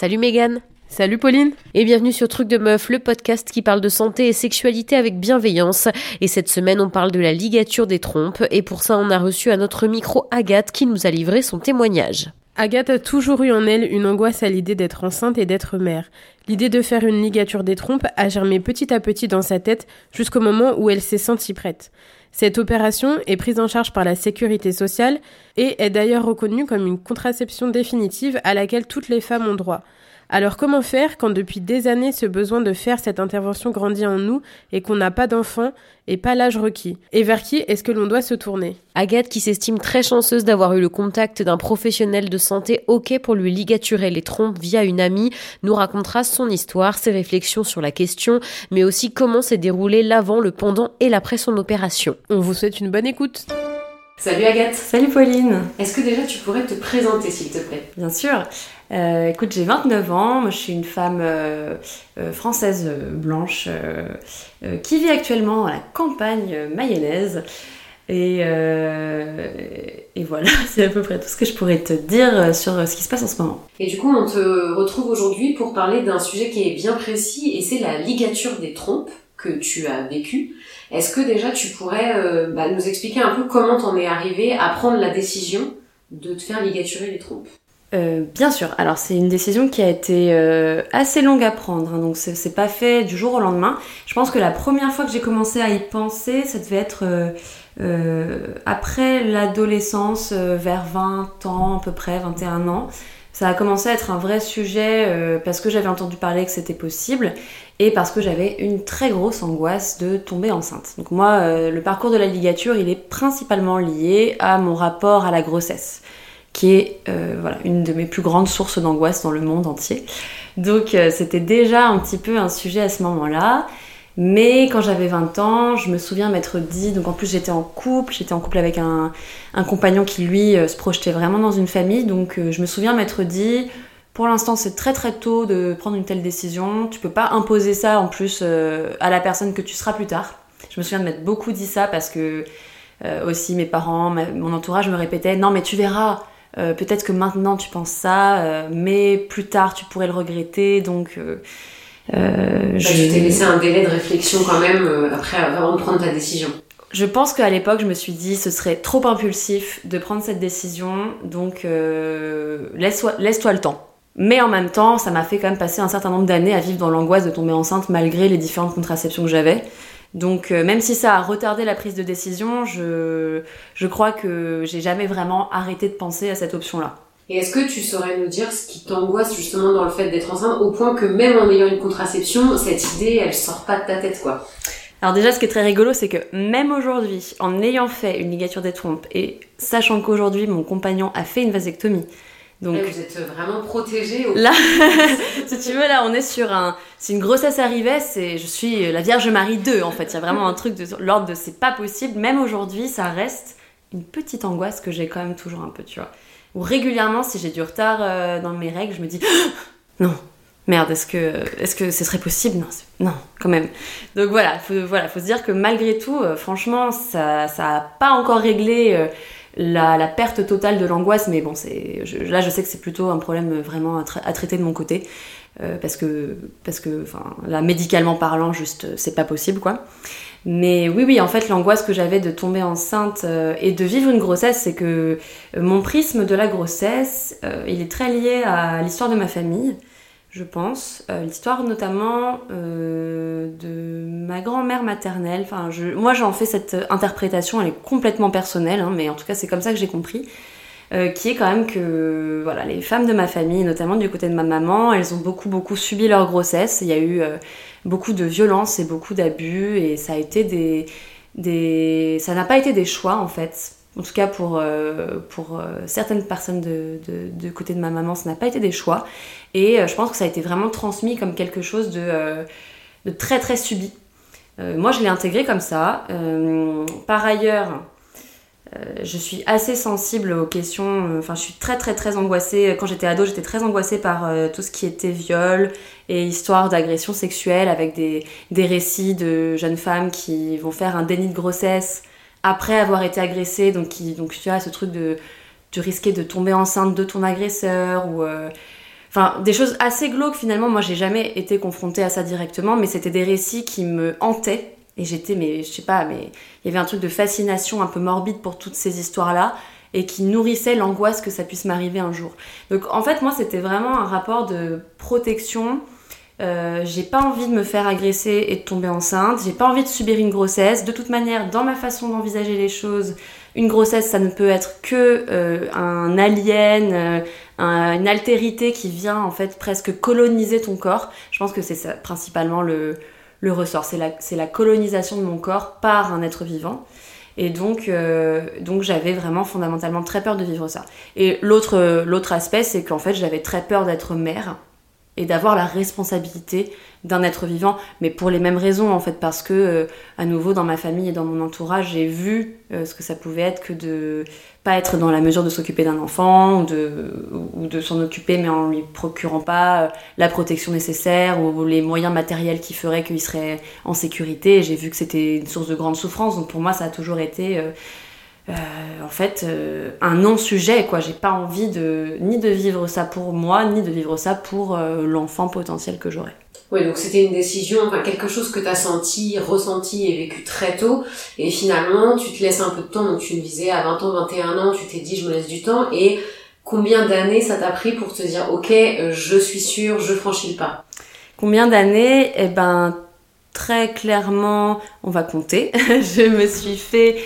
Salut Megan Salut Pauline Et bienvenue sur Truc de Meuf, le podcast qui parle de santé et sexualité avec bienveillance. Et cette semaine, on parle de la ligature des trompes. Et pour ça, on a reçu à notre micro Agathe qui nous a livré son témoignage. Agathe a toujours eu en elle une angoisse à l'idée d'être enceinte et d'être mère. L'idée de faire une ligature des trompes a germé petit à petit dans sa tête jusqu'au moment où elle s'est sentie prête. Cette opération est prise en charge par la sécurité sociale et est d'ailleurs reconnue comme une contraception définitive à laquelle toutes les femmes ont droit. Alors comment faire quand depuis des années ce besoin de faire cette intervention grandit en nous et qu'on n'a pas d'enfants et pas l'âge requis? Et vers qui est-ce que l'on doit se tourner? Agathe, qui s'estime très chanceuse d'avoir eu le contact d'un professionnel de santé OK pour lui ligaturer les trompes via une amie, nous racontera son histoire, ses réflexions sur la question, mais aussi comment s'est déroulé l'avant, le pendant et l'après son opération. On vous souhaite une bonne écoute. Salut Agathe. Salut Pauline. Est-ce que déjà tu pourrais te présenter s'il te plaît? Bien sûr. Euh, écoute, j'ai 29 ans, moi je suis une femme euh, euh, française blanche qui vit actuellement à la campagne mayonnaise. Et, et voilà, c'est à peu près tout ce que je pourrais te dire sur ce qui se passe en ce moment. Et du coup, on te retrouve aujourd'hui pour parler d'un sujet qui est bien précis et c'est la ligature des trompes que tu as vécu. Est-ce que déjà tu pourrais bah, nous expliquer un peu comment t'en es arrivé à prendre la décision de te faire ligaturer les trompes? Euh, bien sûr. Alors c'est une décision qui a été euh, assez longue à prendre, hein, donc c'est pas fait du jour au lendemain. Je pense que la première fois que j'ai commencé à y penser, ça devait être euh, après l'adolescence, vers 20 ans à peu près, 21 ans. Ça a commencé à être un vrai sujet parce que j'avais entendu parler que c'était possible et parce que j'avais une très grosse angoisse de tomber enceinte. Donc moi, le parcours de la ligature, il est principalement lié à mon rapport à la grossesse qui est euh, une de mes plus grandes sources d'angoisse dans le monde entier. Donc euh, c'était déjà un petit peu un sujet à ce moment-là. Mais quand j'avais 20 ans, je me souviens m'être dit, donc en plus j'étais en couple, j'étais en couple avec un, compagnon qui lui euh, se projetait vraiment dans une famille, donc je me souviens m'être dit, pour l'instant c'est très très tôt de prendre une telle décision, tu peux pas imposer ça en plus à la personne que tu seras plus tard. Je me souviens de m'être beaucoup dit ça parce que aussi mes parents, mon entourage me répétaient, non mais tu verras, euh, peut-être que maintenant tu penses ça, euh, mais plus tard tu pourrais le regretter. Donc, euh, bah, je... t'es laissé un délai de réflexion quand même après avant de prendre ta décision. Je pense qu'à l'époque, je me suis dit ce serait trop impulsif de prendre cette décision, donc laisse-toi laisse le temps. Mais en même temps, ça m'a fait quand même passer un certain nombre d'années à vivre dans l'angoisse de tomber enceinte malgré les différentes contraceptions que j'avais. Donc euh, même si ça a retardé la prise de décision, je, je crois que j'ai jamais vraiment arrêté de penser à cette option-là. Et est-ce que tu saurais nous dire ce qui t'angoisse justement dans le fait d'être enceinte au point que même en ayant une contraception, cette idée, elle sort pas de ta tête quoi? Alors déjà, ce qui est très rigolo, c'est que même aujourd'hui, en ayant fait une ligature des trompes et sachant qu'aujourd'hui mon compagnon a fait une vasectomie, donc vous êtes vraiment protégée. Là, si tu veux, là, on est sur un. Si une grossesse arrivait, c'est je suis la Vierge Marie 2 en fait. Il y a vraiment un truc de l'ordre de c'est pas possible. Même aujourd'hui, ça reste une petite angoisse que j'ai quand même toujours un peu, tu vois. Ou régulièrement, si j'ai du retard euh, dans mes règles, je me dis non, merde, est-ce que, est-ce que ce serait possible? Non, non, quand même. Donc voilà, faut, voilà, faut se dire que malgré tout, euh, franchement, ça, ça a pas encore réglé. Euh, la, perte totale de l'angoisse, mais bon, c'est là je sais que c'est plutôt un problème vraiment à, traiter de mon côté, parce que, parce que là, médicalement parlant, juste, c'est pas possible, quoi. Mais oui, oui, en fait, l'angoisse que j'avais de tomber enceinte euh, et de vivre une grossesse, c'est que euh, mon prisme de la grossesse, il est très lié à l'histoire de ma famille je pense. Euh, l'histoire notamment euh, de ma grand-mère maternelle. Enfin, moi j'en fais cette interprétation, elle est complètement personnelle, hein, mais en tout cas c'est comme ça que j'ai compris. Euh, qui est quand même que voilà, les femmes de ma famille, notamment du côté de ma maman, elles ont beaucoup beaucoup subi leur grossesse. Il y a eu beaucoup de violence et beaucoup d'abus et ça a été des, des... ça n'a pas été des choix en fait en tout cas pour, euh, pour euh, certaines personnes de, de, côté de ma maman, ça n'a pas été des choix. Et euh, je pense que ça a été vraiment transmis comme quelque chose de, de très très subi. moi, je l'ai intégré comme ça. par ailleurs, je suis assez sensible aux questions. Enfin, je suis très très très angoissée. Quand j'étais ado, j'étais très angoissée par tout ce qui était viol et histoire d'agression sexuelle avec des, des récits de jeunes femmes qui vont faire un déni de grossesse après avoir été agressé, donc, donc tu as ce truc de, de risquer de tomber enceinte de ton agresseur, ou euh, enfin des choses assez glauques finalement. Moi, j'ai jamais été confrontée à ça directement, mais c'était des récits qui me hantaient. Et j'étais, mais je sais pas, mais il y avait un truc de fascination un peu morbide pour toutes ces histoires-là et qui nourrissait l'angoisse que ça puisse m'arriver un jour. Donc en fait, moi, c'était vraiment un rapport de protection. Euh, j'ai pas envie de me faire agresser et de tomber enceinte. J'ai pas envie de subir une grossesse. De toute manière, dans ma façon d'envisager les choses, une grossesse, ça ne peut être que euh, un alien, euh, une altérité qui vient en fait presque coloniser ton corps. Je pense que c'est principalement le, le ressort. C'est la, colonisation de mon corps par un être vivant. Et donc, euh, j'avais vraiment fondamentalement très peur de vivre ça. Et l'autre, l'autre aspect, c'est qu'en fait, j'avais très peur d'être mère et d'avoir la responsabilité d'un être vivant, mais pour les mêmes raisons en fait, parce que euh, à nouveau dans ma famille et dans mon entourage, j'ai vu euh, ce que ça pouvait être que de pas être dans la mesure de s'occuper d'un enfant ou de, ou de s'en occuper mais en lui procurant pas euh, la protection nécessaire ou les moyens matériels qui feraient qu'il serait en sécurité. J'ai vu que c'était une source de grande souffrance, donc pour moi ça a toujours été en fait un non-sujet quoi j'ai pas envie de ni de vivre ça pour moi ni de vivre ça pour l'enfant potentiel que j'aurais oui, donc c'était une décision, enfin quelque chose que tu as senti, ressenti et vécu très tôt. Et finalement, tu te laisses un peu de temps. Donc tu me disais à 20 ans, 21 ans, tu t'es dit je me laisse du temps. Et combien d'années ça t'a pris pour te dire ok, euh, je suis sûre, je franchis le pas? Combien d'années? Eh ben très clairement, on va compter. je me suis fait...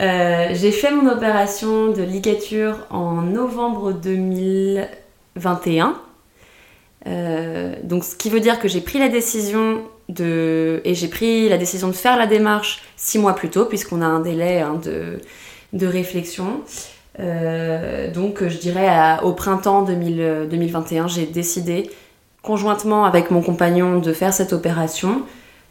Euh, j'ai fait mon opération de ligature en novembre 2021. Euh, donc ce qui veut dire que j'ai pris la décision de et j'ai pris la décision de faire la démarche six mois plus tôt puisqu'on a un délai hein, de, de réflexion. Euh, donc je dirais au printemps 2021 j'ai décidé conjointement avec mon compagnon de faire cette opération.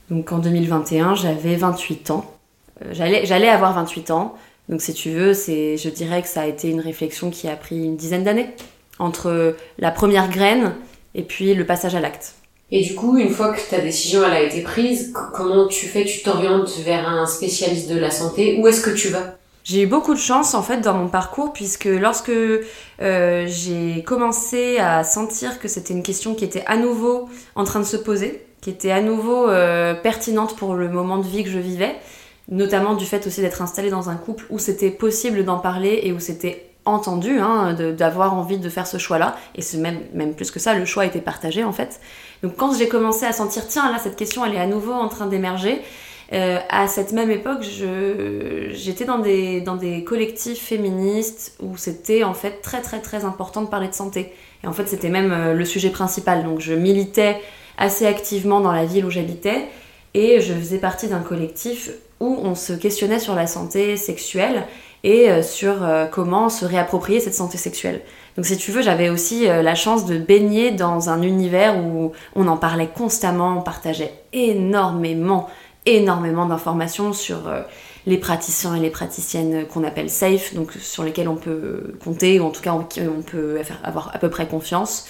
Donc en 2021 j'avais 28 ans. Euh, j'allais, j'allais avoir 28 ans. Donc si tu veux, c'est, je dirais que ça a été une réflexion qui a pris une dizaine d'années. Entre la première graine et puis le passage à l'acte. Et du coup, une fois que ta décision elle a été prise, comment tu fais? Tu t'orientes vers un spécialiste de la santé? Où est-ce que tu vas? J'ai eu beaucoup de chance en fait dans mon parcours puisque lorsque euh, j'ai commencé à sentir que c'était une question qui était à nouveau en train de se poser, qui était à nouveau euh, pertinente pour le moment de vie que je vivais, notamment du fait aussi d'être installée dans un couple où c'était possible d'en parler et où c'était entendu hein, d'avoir envie de faire ce choix-là. Et même, même plus que ça, le choix était partagé en fait. Donc quand j'ai commencé à sentir, tiens, là, cette question, elle est à nouveau en train d'émerger, euh, à cette même époque, j'étais dans des, dans des collectifs féministes où c'était en fait très très très important de parler de santé. Et en fait, c'était même euh, le sujet principal. Donc je militais assez activement dans la ville où j'habitais et je faisais partie d'un collectif où on se questionnait sur la santé sexuelle et euh, sur euh, comment se réapproprier cette santé sexuelle. Donc si tu veux, j'avais aussi euh, la chance de baigner dans un univers où on en parlait constamment, on partageait énormément, énormément d'informations sur les praticiens et les praticiennes qu'on appelle safe, donc sur lesquels on peut compter, ou en tout cas on, peut avoir à peu près confiance.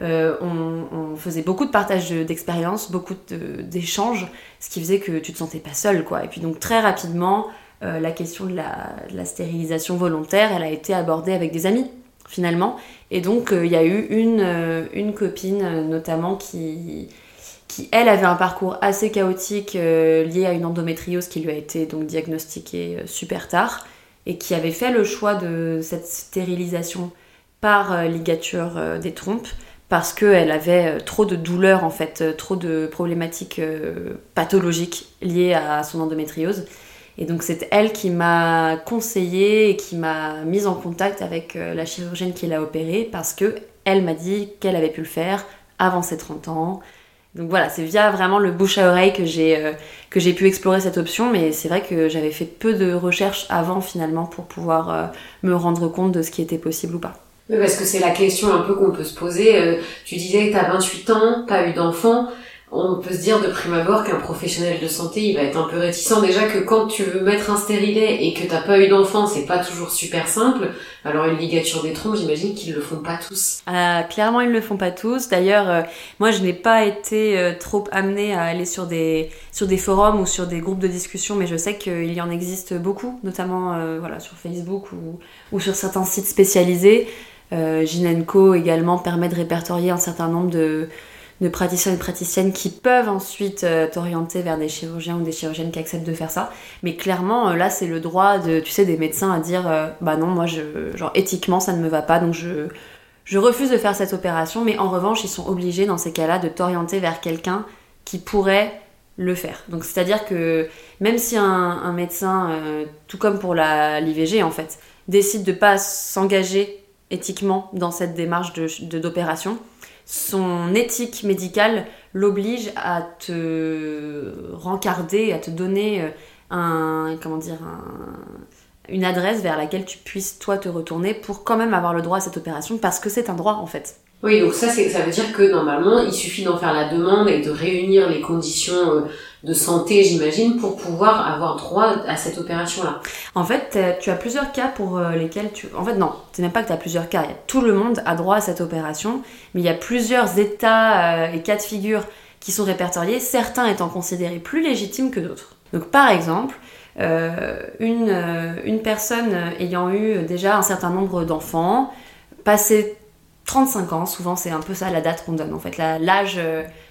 On, faisait beaucoup de partage d'expériences, beaucoup d'échanges, ce qui faisait que tu te sentais pas seule, quoi. Et puis donc très rapidement, euh, la question de la, stérilisation volontaire, elle a été abordée avec des amis finalement. Et donc euh, il y a eu une, euh, une copine notamment qui, qui, elle, avait un parcours assez chaotique lié à une endométriose qui lui a été donc diagnostiquée super tard et qui avait fait le choix de cette stérilisation par ligature des trompes parce qu'elle avait trop de douleurs en fait, trop de problématiques pathologiques liées à son endométriose. Et donc c'est elle qui m'a conseillé et qui m'a mise en contact avec euh, la chirurgienne qui l'a opérée parce que elle m'a dit qu'elle avait pu le faire avant ses 30 ans. Donc voilà, c'est via vraiment le bouche à oreille que j'ai euh, que j'ai pu explorer cette option, mais c'est vrai que j'avais fait peu de recherches avant finalement pour pouvoir euh, me rendre compte de ce qui était possible ou pas. Oui, parce que c'est la question un peu qu'on peut se poser. tu disais que tu as 28 ans, pas eu d'enfant on peut se dire de prime abord qu'un professionnel de santé, il va être un peu réticent. Déjà que quand tu veux mettre un stérilet et que t'as pas eu d'enfant, c'est pas toujours super simple. Alors une ligature des trompes, j'imagine qu'ils le font pas tous. Euh, clairement, ils le font pas tous. D'ailleurs, euh, moi, je n'ai pas été euh, trop amenée à aller sur des sur des forums ou sur des groupes de discussion, mais je sais qu'il y en existe beaucoup, notamment voilà sur Facebook ou, ou sur certains sites spécialisés. Euh, Ginenco également permet de répertorier un certain nombre de, de praticiens et praticiennes qui peuvent ensuite euh, t'orienter vers des chirurgiens ou des chirurgiennes qui acceptent de faire ça. Mais clairement, euh, là, c'est le droit de, tu sais, des médecins à dire, euh, bah non, moi, je, genre éthiquement, ça ne me va pas, donc je, je refuse de faire cette opération. Mais en revanche, ils sont obligés dans ces cas-là de t'orienter vers quelqu'un qui pourrait le faire. Donc c'est-à-dire que même si un, médecin, tout comme pour l'IVG en fait, décide de pas s'engager éthiquement dans cette démarche d'opération, de, d'opération son éthique médicale l'oblige à te rencarder, à te donner euh, un, comment dire, une adresse vers laquelle tu puisses toi te retourner pour quand même avoir le droit à cette opération parce que c'est un droit en fait. Oui, donc ça, ça veut dire que normalement, il suffit d'en faire la demande et de réunir les conditions euh, de santé, j'imagine, pour pouvoir avoir droit à cette opération-là. En fait, tu as plusieurs cas pour euh, lesquels tu... En fait, non, c'est même pas que tu as plusieurs cas. Tout le monde a droit à cette opération, mais il y a plusieurs états euh, et cas de figure qui sont répertoriés, certains étant considérés plus légitimes que d'autres. Donc, par exemple, euh, une, une personne ayant eu déjà un certain nombre d'enfants, passé 35 ans, souvent c'est un peu ça la date qu'on donne en fait. L'âge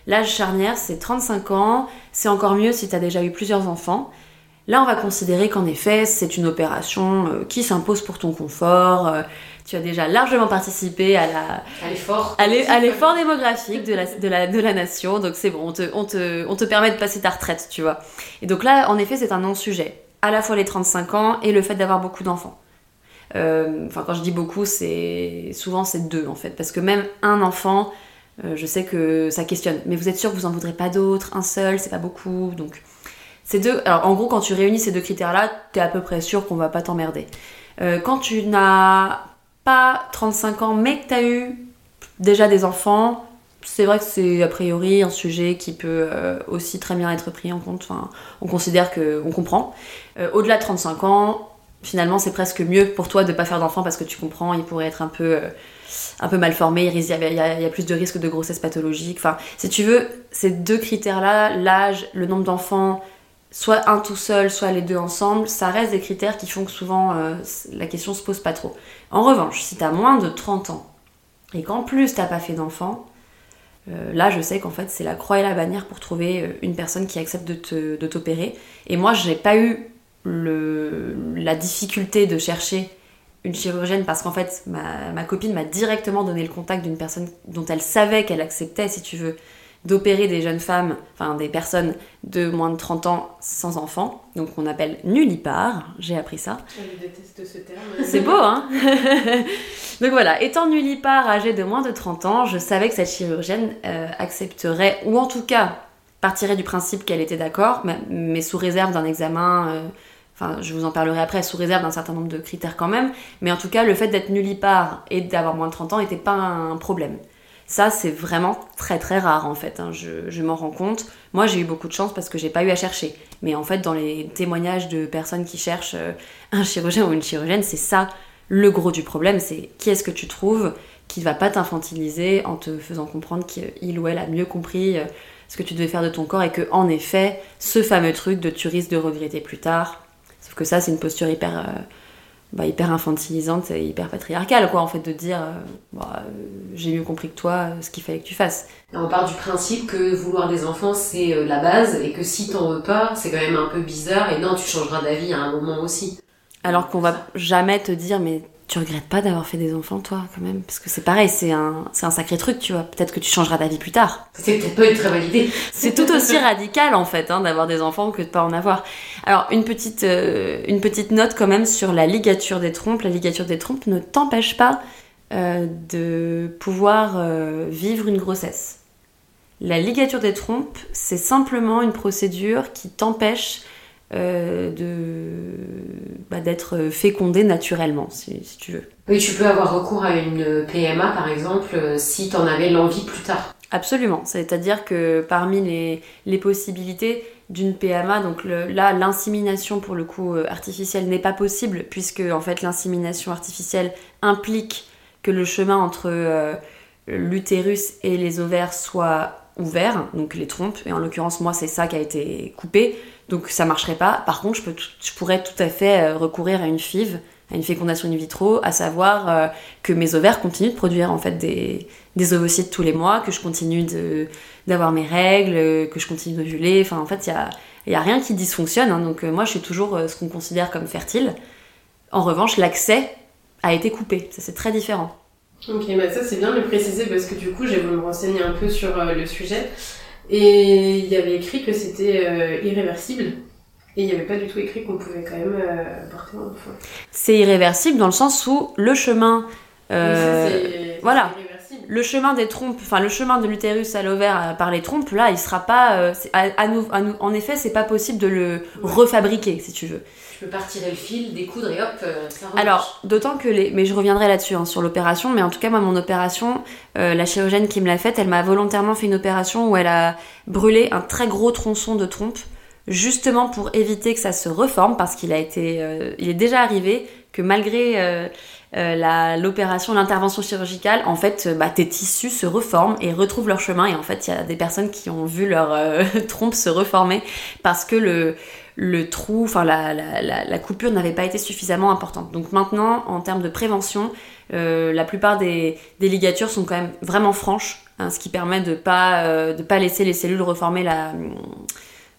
L'âge charnière, c'est 35 ans. C'est encore mieux si tu as déjà eu plusieurs enfants. Là, on va considérer qu'en effet, c'est une opération euh, qui s'impose pour ton confort. Euh, tu as déjà largement participé à la à l'effort démographique de la, de la, de la nation. Donc c'est bon, on te, on, te, on te permet de passer ta retraite, tu vois. Et donc là, en effet, c'est un non-sujet. À la fois les 35 ans et le fait d'avoir beaucoup d'enfants. Euh, enfin, quand je dis beaucoup, c'est souvent c'est deux en fait, parce que même un enfant, euh, je sais que ça questionne, mais vous êtes sûr que vous en voudrez pas d'autres? Un seul, c'est pas beaucoup. Donc, ces deux. Alors, en gros, quand tu réunis ces deux critères-là, t'es à peu près sûr qu'on va pas t'emmerder. Euh, quand tu n'as pas 35 ans, mais que t'as eu déjà des enfants, c'est vrai que c'est a priori un sujet qui peut aussi très bien être pris en compte. Enfin, on considère que on comprend. Au-delà de 35 ans, finalement, c'est presque mieux pour toi de pas faire d'enfants parce que tu comprends, il pourrait être un peu un peu mal formé, il y, a, plus de risques de grossesse pathologique. Enfin, si tu veux, ces deux critères-là, l'âge, le nombre d'enfants, soit un tout seul, soit les deux ensemble, ça reste des critères qui font que souvent euh, la question se pose pas trop. En revanche, si tu as moins de 30 ans et qu'en plus t'as pas fait d'enfant, euh, là je sais qu'en fait c'est la croix et la bannière pour trouver euh, une personne qui accepte de t'opérer. Et moi j'ai pas eu la difficulté de chercher une chirurgienne parce qu'en fait, ma, copine m'a directement donné le contact d'une personne dont elle savait qu'elle acceptait, si tu veux, d'opérer des jeunes femmes, enfin des personnes de moins de 30 ans sans enfants, donc on appelle nullipare, j'ai appris ça. Je déteste ce terme. C'est beau, hein Donc voilà, étant nullipare, âgée de moins de 30 ans, je savais que cette chirurgienne euh, accepterait, ou en tout cas partirait du principe qu'elle était d'accord, mais, sous réserve d'un examen... Euh, Enfin, je vous en parlerai après, sous réserve d'un certain nombre de critères quand même. Mais en tout cas, le fait d'être nullipare et d'avoir moins de 30 ans n'était pas un problème. Ça, c'est vraiment très très rare en fait. Hein. Je, m'en rends compte. Moi, j'ai eu beaucoup de chance parce que j'ai pas eu à chercher. Mais en fait, dans les témoignages de personnes qui cherchent euh, un chirurgien ou une chirurgienne, c'est ça le gros du problème. C'est qui est-ce que tu trouves qui va pas t'infantiliser en te faisant comprendre qu'il ou elle a mieux compris euh, ce que tu devais faire de ton corps et que en effet, ce fameux truc de tu risques de regretter plus tard, que ça, c'est une posture hyper, euh, bah, hyper infantilisante et hyper patriarcale, quoi, en fait, de dire euh, bah, euh, j'ai mieux compris que toi ce qu'il fallait que tu fasses. on part du principe que vouloir des enfants, c'est la base et que si t'en veux pas, c'est quand même un peu bizarre et non, tu changeras d'avis à un moment aussi. Alors qu'on va jamais te dire, mais tu regrettes pas d'avoir fait des enfants, toi, quand même? Parce que c'est pareil, c'est un, c'est un sacré truc, tu vois. Peut-être que tu changeras d'avis plus tard. C'est peut-être pas une très bonne idée. c'est tout aussi radical, en fait, hein, d'avoir des enfants que de pas en avoir. Alors, une petite, euh, une petite note quand même sur la ligature des trompes. La ligature des trompes ne t'empêche pas euh, de pouvoir euh, vivre une grossesse. La ligature des trompes, c'est simplement une procédure qui t'empêche euh, de bah, d'être fécondé naturellement, si, tu veux. Oui, tu peux avoir recours à une PMA, par exemple, euh, si tu en avais l'envie plus tard. Absolument. C'est-à-dire que parmi les, les possibilités d'une PMA, donc là, l'insémination pour le coup euh, artificielle n'est pas possible, puisque en fait l'insémination artificielle implique que le chemin entre l'utérus et les ovaires soit ouvert, donc les trompes, et en l'occurrence moi c'est ça qui a été coupé, donc ça marcherait pas. Par contre, je, peux je pourrais tout à fait euh, recourir à une FIV à une fécondation in vitro, à savoir euh, que mes ovaires continuent de produire en fait des, des ovocytes tous les mois, que je continue d'avoir mes règles, que je continue d'ovuler. Enfin, en fait, il y a, y a rien qui dysfonctionne. Hein. donc, moi, je suis toujours ce qu'on considère comme fertile. En revanche, l'accès a été coupé. Ça, c'est très différent. Ok, bah ça, c'est bien de le préciser parce que du coup, j'ai voulu me renseigner un peu sur le sujet. Et il y avait écrit que c'était irréversible. Et il n'y avait pas du tout écrit qu'on pouvait quand même euh, porter un enfant. C'est irréversible dans le sens où le chemin. Euh, voilà. Le chemin des trompes, enfin le chemin de l'utérus à l'ovaire euh, par les trompes, là, il sera pas. à, nous, en effet, c'est pas possible de le refabriquer, si tu veux. Tu peux pas retirer le fil, découdre et hop, ça Alors, d'autant que les. Mais je reviendrai là-dessus, hein, sur l'opération. Mais en tout cas, moi, mon opération, la chirurgienne qui me l'a faite, elle m'a volontairement fait une opération où elle a brûlé un très gros tronçon de trompe justement pour éviter que ça se reforme, parce qu'il a été, euh, il est déjà arrivé que malgré euh, euh, l'opération, l'intervention chirurgicale, en fait, bah, tes tissus se reforment et retrouvent leur chemin. Et en fait, il y a des personnes qui ont vu leur trompe se reformer parce que le, le trou, enfin la, la, la, coupure n'avait pas été suffisamment importante. Donc maintenant, en termes de prévention, la plupart des, ligatures sont quand même vraiment franches, hein, ce qui permet de pas de pas laisser les cellules reformer la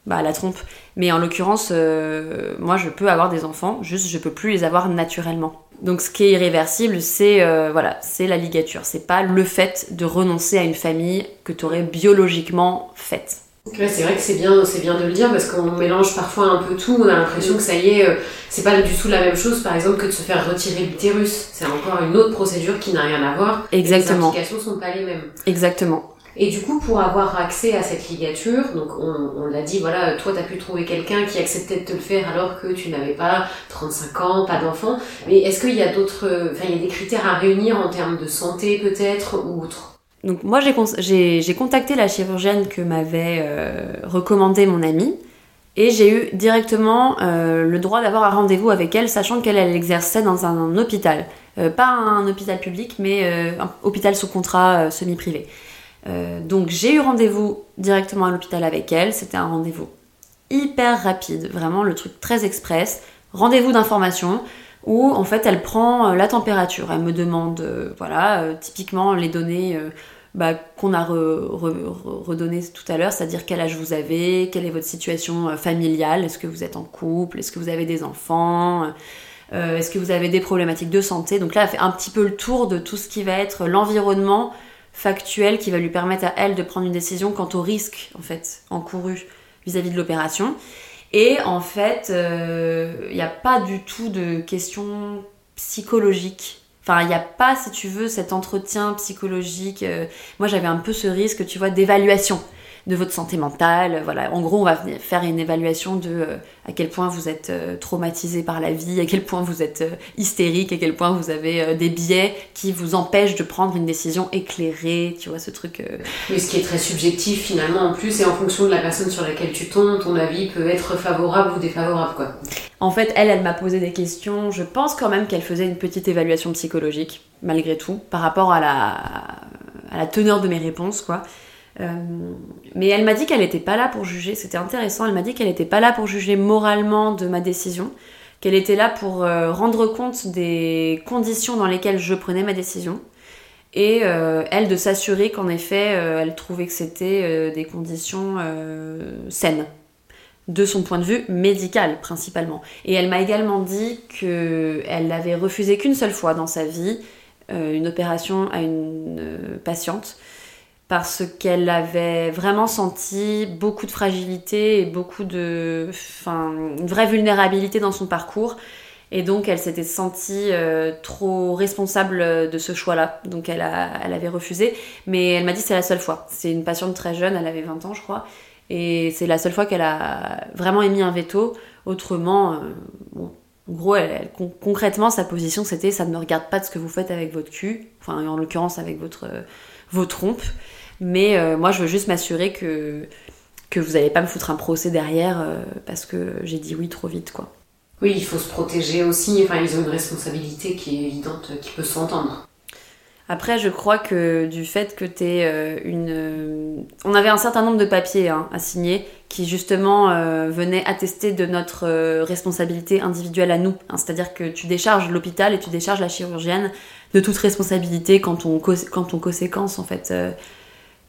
bah, trompe. Mais en l'occurrence, euh, moi, je peux avoir des enfants, juste je peux plus les avoir naturellement. Donc, ce qui est irréversible, euh, c'est la ligature. C'est pas le fait de renoncer à une famille que tu aurais biologiquement faite. C'est vrai que c'est bien, c'est bien de le dire parce qu'on mélange parfois un peu tout. On a l'impression que ça y est, euh, c'est pas du tout la même chose, par exemple, que de se faire retirer l'utérus. C'est encore une autre procédure qui n'a rien à voir. Exactement. les implications sont pas les mêmes. Exactement. Et du coup, pour avoir accès à cette ligature, donc on, on l'a dit, voilà, toi, tu as pu trouver quelqu'un qui acceptait de te le faire alors que tu n'avais pas 35 ans, pas d'enfant. Mais est-ce qu'il y a d'autres, enfin, il y a des critères à réunir en termes de santé peut-être ou autre? Donc moi j'ai contacté la chirurgienne que m'avait euh, recommandé mon ami et j'ai eu directement euh, le droit d'avoir un rendez-vous avec elle sachant qu'elle elle exerçait dans un, hôpital. Euh, pas un hôpital public mais un hôpital sous contrat semi-privé. Euh, donc j'ai eu rendez-vous directement à l'hôpital avec elle. C'était un rendez-vous hyper rapide, vraiment le truc très express. Rendez-vous d'information où en fait elle prend euh, la température. Elle me demande, euh, voilà, typiquement les données bah, qu'on a redonnées tout à l'heure, c'est-à-dire quel âge vous avez, quelle est votre situation familiale, est-ce que vous êtes en couple, est-ce que vous avez des enfants, est-ce que vous avez des problématiques de santé. Donc là, elle fait un petit peu le tour de tout ce qui va être l'environnement factuelle qui va lui permettre à elle de prendre une décision quant au risque en fait encouru vis-à-vis de l'opération. Et en fait, il euh, n'y a pas du tout de questions psychologiques. Enfin, il n'y a pas, si tu veux, cet entretien psychologique. Euh, moi, j'avais un peu ce risque, tu vois, d'évaluation de votre santé mentale. Voilà, en gros, on va faire une évaluation de euh, à quel point vous êtes euh, traumatisé par la vie, à quel point vous êtes euh, hystérique, à quel point vous avez des biais qui vous empêchent de prendre une décision éclairée. Tu vois ce truc. Mais ce qui est très subjectif finalement en plus, et en fonction de la personne sur laquelle tu tombes, ton avis peut être favorable ou défavorable, quoi. En fait, elle, elle m'a posé des questions. Je pense quand même qu'elle faisait une petite évaluation psychologique, malgré tout, par rapport à la, à la teneur de mes réponses, quoi. Euh, mais elle m'a dit qu'elle n'était pas là pour juger, c'était intéressant, elle m'a dit qu'elle n'était pas là pour juger moralement de ma décision, qu'elle était là pour euh, rendre compte des conditions dans lesquelles je prenais ma décision, et euh, elle de s'assurer qu'en effet elle trouvait que c'était des conditions saines, de son point de vue médical principalement. Et elle m'a également dit qu'elle n'avait refusé qu'une seule fois dans sa vie une opération à une patiente parce qu'elle avait vraiment senti beaucoup de fragilité et beaucoup de. Enfin, une vraie vulnérabilité dans son parcours. Et donc, elle s'était sentie euh, trop responsable de ce choix-là. Donc, elle, a, elle avait refusé. Mais elle m'a dit c'est la seule fois. C'est une patiente très jeune, elle avait 20 ans, je crois. Et c'est la seule fois qu'elle a vraiment émis un veto. Autrement, euh, bon, en gros, elle, concrètement, sa position, c'était ça ne me regarde pas de ce que vous faites avec votre cul. Enfin, en l'occurrence, avec votre, euh, vos trompes. Mais euh, moi, je veux juste m'assurer que, que vous n'allez pas me foutre un procès derrière euh, parce que j'ai dit oui trop vite, quoi. Oui, il faut se protéger aussi. Enfin, ils ont une responsabilité qui est évidente, qui peut s'entendre. Après, je crois que du fait que tu es une. On avait un certain nombre de papiers hein, à signer qui justement venaient attester de notre responsabilité individuelle à nous. Hein. C'est-à-dire que tu décharges l'hôpital et tu décharges la chirurgienne de toute responsabilité quant, on, quant aux conséquences en fait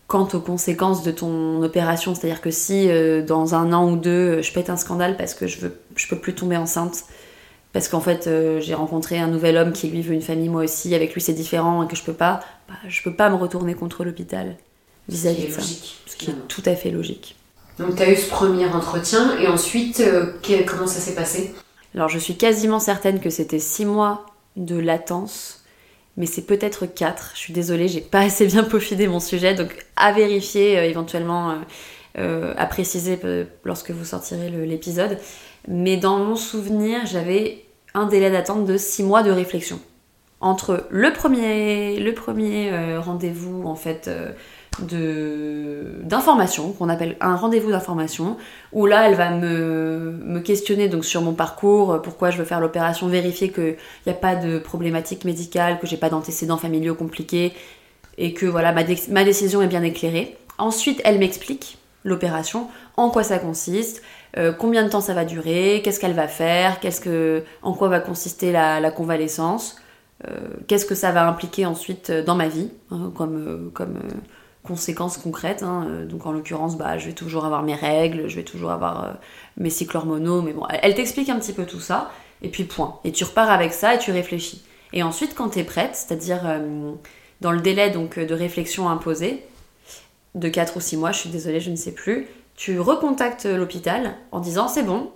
quant aux conséquences de ton opération. C'est-à-dire que si euh, dans un an ou deux, je pète un scandale parce que je, veux, je peux plus tomber enceinte, parce qu'en fait euh, j'ai rencontré un nouvel homme qui lui veut une famille moi aussi, avec lui c'est différent et que je peux pas, bah, je peux pas me retourner contre l'hôpital vis-à-vis de ça. Ce qui est tout à fait logique. Donc tu as eu ce premier entretien et ensuite euh, comment ça s'est passé? Alors je suis quasiment certaine que c'était six mois de latence mais c'est peut-être 4. Je suis désolée, j'ai pas assez bien peaufiné mon sujet, donc à vérifier euh, éventuellement, euh, euh, à préciser lorsque vous sortirez l'épisode. Mais dans mon souvenir, j'avais un délai d'attente de 6 mois de réflexion. Entre le premier, le premier rendez-vous en fait d'information, qu'on appelle un rendez-vous d'information, où là elle va me, me, questionner donc sur mon parcours, pourquoi je veux faire l'opération, vérifier qu'il n'y a pas de problématique médicale, que j'ai pas d'antécédents familiaux compliqués et que voilà ma, ma décision est bien éclairée. Ensuite elle m'explique l'opération, en quoi ça consiste, euh, combien de temps ça va durer, qu'est-ce qu'elle va faire, qu'est-ce que, en quoi va consister la, convalescence, euh, qu'est-ce que ça va impliquer ensuite dans ma vie, hein, comme, comme conséquences concrètes. Hein. Euh, donc en l'occurrence, bah, je vais toujours avoir mes règles, je vais toujours avoir euh, mes cycles hormonaux, mais bon, elle t'explique un petit peu tout ça, et puis point. Et tu repars avec ça et tu réfléchis. Et ensuite, quand tu es prête, c'est-à-dire euh, dans le délai donc, de réflexion imposé, de 4 ou 6 mois, je suis désolée, je ne sais plus, tu recontactes l'hôpital en disant c'est bon,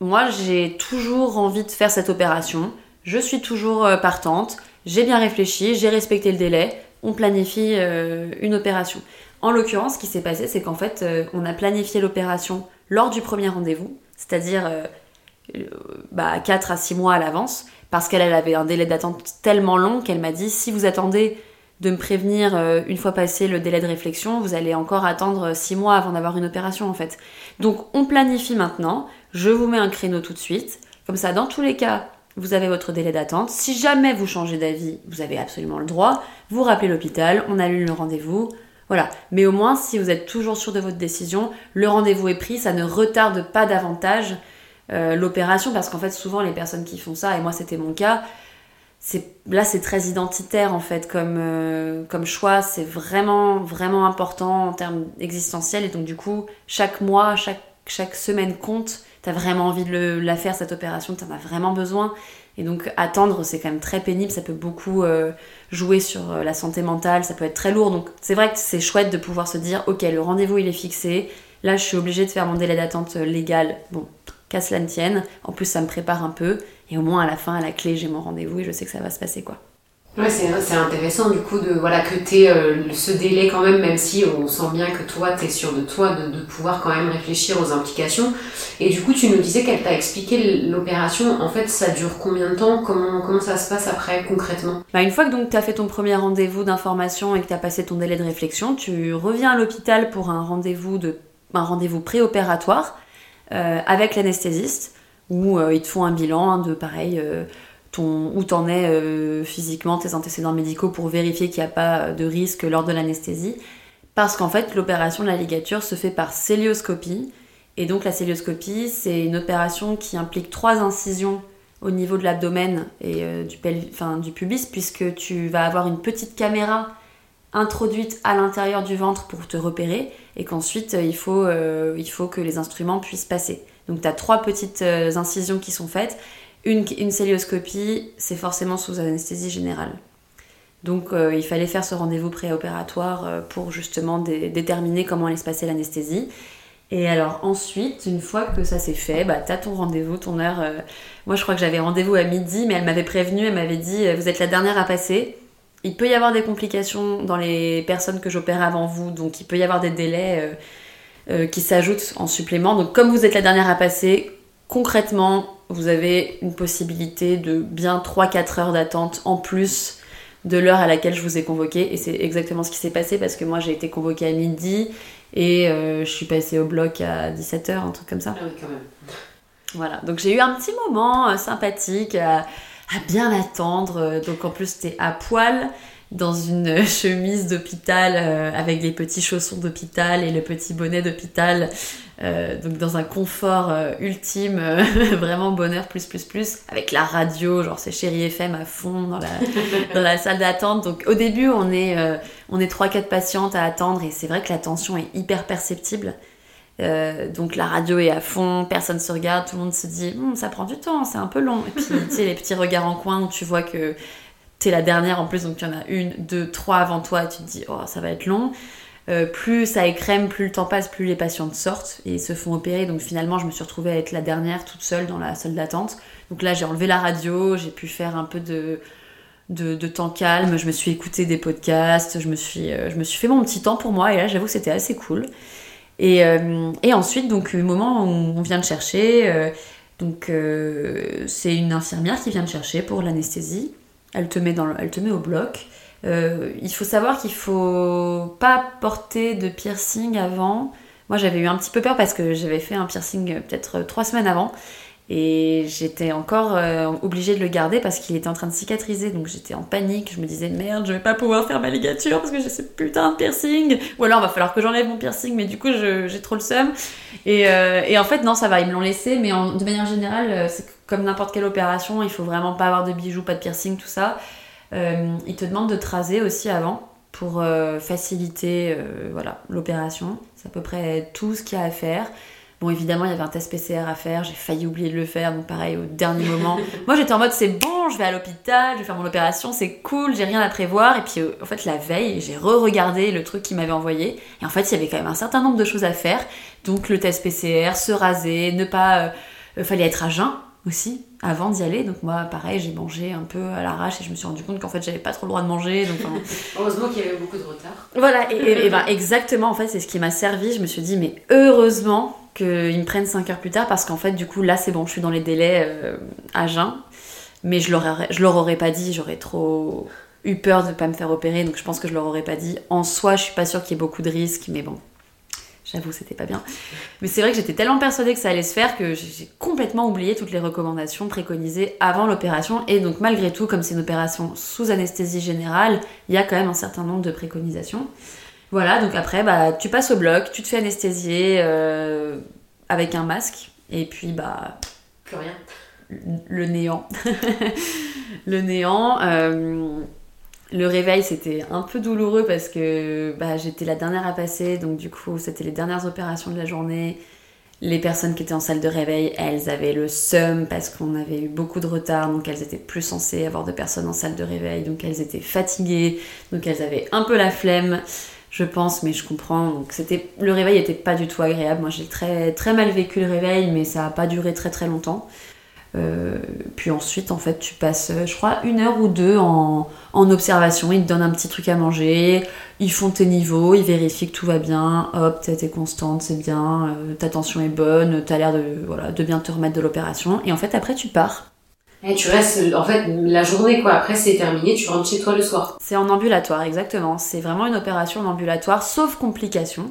moi j'ai toujours envie de faire cette opération, je suis toujours partante, j'ai bien réfléchi, j'ai respecté le délai, on planifie euh, une opération. En l'occurrence, ce qui s'est passé, c'est qu'en fait, euh, on a planifié l'opération lors du premier rendez-vous, c'est-à-dire euh, bah, 4 à 6 mois à l'avance, parce qu'elle avait un délai d'attente tellement long qu'elle m'a dit si vous attendez de me prévenir une fois passé le délai de réflexion, vous allez encore attendre 6 mois avant d'avoir une opération en fait. Donc on planifie maintenant, je vous mets un créneau tout de suite, comme ça dans tous les cas, vous avez votre délai d'attente. Si jamais vous changez d'avis, vous avez absolument le droit. Vous rappelez l'hôpital, on annule le rendez-vous. Voilà. Mais au moins, si vous êtes toujours sûr de votre décision, le rendez-vous est pris, ça ne retarde pas davantage euh, l'opération parce qu'en fait, souvent, les personnes qui font ça, et moi c'était mon cas, là c'est très identitaire en fait comme, euh, comme choix, c'est vraiment vraiment important en termes existentiels et donc du coup chaque mois, chaque semaine compte t'as vraiment envie de la faire cette opération, t'en as vraiment besoin. Et donc attendre, c'est quand même très pénible, ça peut beaucoup euh, jouer sur euh, la santé mentale, ça peut être très lourd. Donc c'est vrai que c'est chouette de pouvoir se dire, ok, le rendez-vous il est fixé, là je suis obligée de faire mon délai d'attente euh, légal. Bon, qu'à cela ne tienne, en plus ça me prépare un peu, et au moins à la fin, à la clé, j'ai mon rendez-vous et je sais que ça va se passer quoi. Ouais, c'est intéressant du coup de voilà que tu euh, ce délai quand même, même si on sent bien que toi tu es sûr de toi, de, pouvoir quand même réfléchir aux implications. Et du coup, tu nous disais qu'elle t'a expliqué l'opération. En fait, ça dure combien de temps? Comment, comment ça se passe après concrètement? Bah, Une fois que tu as fait ton premier rendez-vous d'information et que tu as passé ton délai de réflexion, tu reviens à l'hôpital pour un rendez-vous de un rendez-vous préopératoire euh, avec l'anesthésiste où euh, ils te font un bilan hein, de pareil ton, où t'en es euh, physiquement, tes antécédents médicaux pour vérifier qu'il n'y a pas de risque lors de l'anesthésie. Parce qu'en fait, l'opération de la ligature se fait par célioscopie. Et donc la célioscopie, c'est une opération qui implique trois incisions au niveau de l'abdomen et euh, du, pubis, puisque tu vas avoir une petite caméra introduite à l'intérieur du ventre pour te repérer, et qu'ensuite euh, il, faut, il faut que les instruments puissent passer. Donc tu as trois petites incisions qui sont faites, une, une célioscopie, c'est forcément sous anesthésie générale. Donc euh, il fallait faire ce rendez-vous préopératoire euh, pour justement déterminer comment allait se passer l'anesthésie. Et alors ensuite, une fois que ça s'est fait, bah, t'as ton rendez-vous, ton heure. Euh, moi je crois que j'avais rendez-vous à midi, mais elle m'avait prévenu, elle m'avait dit vous êtes la dernière à passer. Il peut y avoir des complications dans les personnes que j'opère avant vous, donc il peut y avoir des délais qui s'ajoutent en supplément. Donc comme vous êtes la dernière à passer, concrètement, vous avez une possibilité de bien 3-4 heures d'attente en plus de l'heure à laquelle je vous ai convoqué. Et c'est exactement ce qui s'est passé parce que moi j'ai été convoquée à midi et euh, je suis passée au bloc à 17h, un truc comme ça. Ah oui, quand même. Voilà, donc j'ai eu un petit moment euh, sympathique à, bien attendre. Donc en plus, c'était à poil. Dans une chemise d'hôpital euh, avec les petits chaussons d'hôpital et le petit bonnet d'hôpital. Euh, donc dans un confort euh, ultime, vraiment bonheur plus plus plus, avec la radio, genre c'est Chéri FM à fond dans la, dans la salle d'attente. Donc au début on est, on est 3-4 patientes à attendre et c'est vrai que la tension est hyper perceptible. donc la radio est à fond, personne se regarde, tout le monde se dit hum, ça prend du temps, c'est un peu long. Et puis tu sais les petits regards en coin où tu vois que t'es la dernière en plus, donc il y en a une, deux, trois avant toi, et tu te dis, oh, ça va être long. Euh, plus ça écrème, plus le temps passe, plus les patientes sortent et se font opérer. Donc finalement, je me suis retrouvée à être la dernière toute seule dans la salle d'attente. Donc là, j'ai enlevé la radio, j'ai pu faire un peu de, de, temps calme, je me suis écouté des podcasts, je me suis, euh, je me suis fait mon petit temps pour moi et là, j'avoue que c'était assez cool. Et, euh, et, ensuite, donc, le moment où on vient de chercher, donc c'est une infirmière qui vient de chercher pour l'anesthésie. Elle te met, au bloc. Euh, il faut savoir qu'il faut pas porter de piercing avant. Moi, j'avais eu un petit peu peur parce que j'avais fait un piercing euh, peut-être euh, trois semaines avant. Et j'étais encore obligée de le garder parce qu'il était en train de cicatriser. Donc j'étais en panique. Je me disais merde, je vais pas pouvoir faire ma ligature parce que j'ai ce putain de piercing. Ou alors il va falloir que j'enlève mon piercing, mais du coup j'ai trop le seum. Et, et, en fait, non, ça va, ils me l'ont laissé. Mais de manière générale, c'est comme n'importe quelle opération, il faut vraiment pas avoir de bijoux, pas de piercing, tout ça. Euh, ils te demandent de traser aussi avant pour euh, faciliter euh, voilà l'opération. C'est à peu près tout ce qu'il y a à faire. Bon, évidemment, il y avait un test PCR à faire, j'ai failli oublier de le faire, donc pareil, au dernier moment. Moi, j'étais en mode, c'est bon, je vais à l'hôpital, je vais faire mon opération, c'est cool, j'ai rien à prévoir. Et puis, en fait, la veille, j'ai re-regardé le truc qu'il m'avait envoyé. Et en fait, il y avait quand même un certain nombre de choses à faire. Donc, le test PCR, se raser, ne pas. fallait être à jeun aussi avant d'y aller. Donc moi, pareil, j'ai mangé un peu à l'arrache et je me suis rendu compte qu'en fait, j'avais pas trop le droit de manger. Donc, Heureusement qu'il y avait beaucoup de retard. Voilà, et, ben, exactement, en fait, c'est ce qui m'a servi. Je me suis dit, mais heureusement qu'ils me prennent 5 heures plus tard parce qu'en fait, du coup, là, c'est bon, je suis dans les délais euh, à jeun. Mais je, leur je leur aurais pas dit, j'aurais trop eu peur de pas me faire opérer, donc je pense que je leur aurais pas dit. En soi, je suis pas sûre qu'il y ait beaucoup de risques, mais bon, J'avoue, c'était pas bien. Mais c'est vrai que j'étais tellement persuadée que ça allait se faire que j'ai complètement oublié toutes les recommandations préconisées avant l'opération. Et donc, malgré tout, comme c'est une opération sous anesthésie générale, il y a quand même un certain nombre de préconisations. Voilà, donc après, bah, tu passes au bloc, tu te fais anesthésier euh, avec un masque, et puis, bah. Plus rien. Le néant. le néant. Euh, le réveil, c'était un peu douloureux parce que bah, j'étais la dernière à passer, donc du coup, c'était les dernières opérations de la journée. Les personnes qui étaient en salle de réveil, elles avaient le seum parce qu'on avait eu beaucoup de retard, donc elles étaient plus censées avoir de personnes en salle de réveil, donc elles étaient fatiguées, donc elles avaient un peu la flemme, je pense, mais je comprends. Donc c'était, le réveil était pas du tout agréable. Moi, j'ai très très mal vécu le réveil, mais ça a pas duré très très longtemps. Euh, puis ensuite, en fait, tu passes, je crois, une heure ou deux en, observation. Ils te donnent un petit truc à manger, ils font tes niveaux, ils vérifient que tout va bien. Hop, t'es constante, c'est bien, euh, ta tension est bonne, t'as l'air de, de bien te remettre de l'opération. Et en fait, après, tu pars. Et tu restes, en fait, la journée, quoi. Après, c'est terminé, tu rentres chez toi le soir. C'est en ambulatoire, exactement. C'est vraiment une opération en ambulatoire, sauf complications.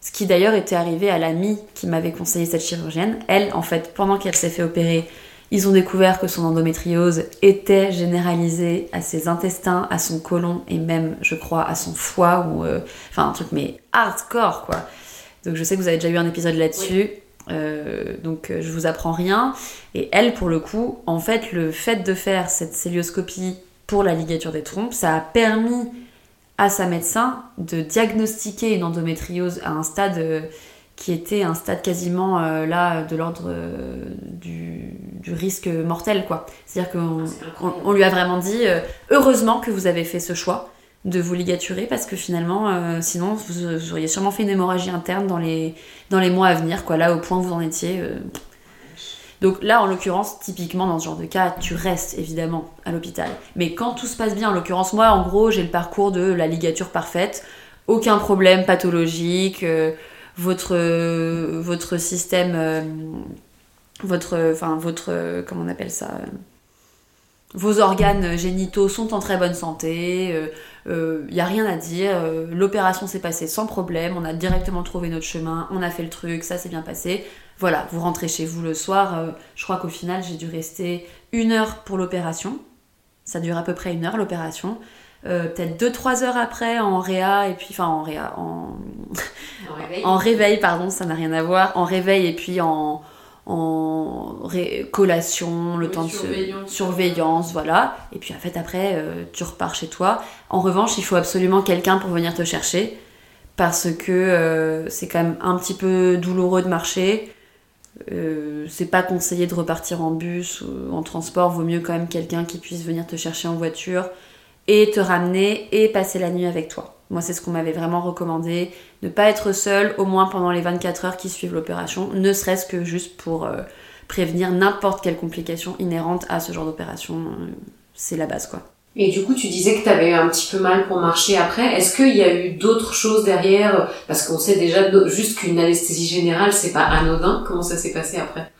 Ce qui d'ailleurs était arrivé à l'amie qui m'avait conseillé cette chirurgienne. Elle, en fait, pendant qu'elle s'est fait opérer, ils ont découvert que son endométriose était généralisée à ses intestins, à son côlon et même, je crois, à son foie ou euh, enfin un truc mais hardcore quoi. Donc je sais que vous avez déjà eu un épisode là-dessus. Euh, donc euh, je vous apprends rien. Et elle, pour le coup, en fait, le fait de faire cette célioscopie pour la ligature des trompes, ça a permis à sa médecin de diagnostiquer une endométriose à un stade euh, qui était un stade quasiment euh, là de l'ordre du, risque mortel quoi. C'est-à-dire qu'on on, lui a vraiment dit heureusement que vous avez fait ce choix de vous ligaturer parce que finalement sinon vous, auriez sûrement fait une hémorragie interne dans les, dans les mois à venir quoi. Là au point où vous en étiez donc là, en l'occurrence, typiquement dans ce genre de cas, tu restes évidemment à l'hôpital. Mais quand tout se passe bien, en l'occurrence, moi, en gros, j'ai le parcours de la ligature parfaite, aucun problème pathologique, euh, votre, votre système, euh, votre, enfin, votre, comment on appelle ça vos organes génitaux sont en très bonne santé, il euh, n'y a rien à dire, l'opération s'est passée sans problème, on a directement trouvé notre chemin, on a fait le truc, ça s'est bien passé, voilà, vous rentrez chez vous le soir. Euh, je crois qu'au final, j'ai dû rester une heure pour l'opération. Ça dure à peu près une heure l'opération. euh, peut-être 2-3 heures après en réa, et puis, enfin en réa, en, En réveil. en réveil, pardon, ça n'a rien à voir, en réveil et puis en, en ré- collation, le Oui, temps de se surveillance, voilà. Et puis en fait après, euh, tu repars chez toi. En revanche, il faut absolument quelqu'un pour venir te chercher parce que euh, c'est quand même un petit peu douloureux de marcher. Euh, c'est pas conseillé de repartir en bus ou en transport. Vaut mieux quand même quelqu'un qui puisse venir te chercher en voiture et te ramener et passer la nuit avec toi. Moi, c'est ce qu'on m'avait vraiment recommandé. Ne pas être seul, au moins pendant les 24 heures qui suivent l'opération, ne serait-ce que juste pour euh, prévenir n'importe quelle complication inhérente à ce genre d'opération. C'est la base, quoi. Et du coup, tu disais que tu avais eu un petit peu mal pour marcher après. Est-ce qu'il y a eu d'autres choses derrière? Parce qu'on sait déjà juste qu'une anesthésie générale, c'est pas anodin. Comment ça s'est passé après?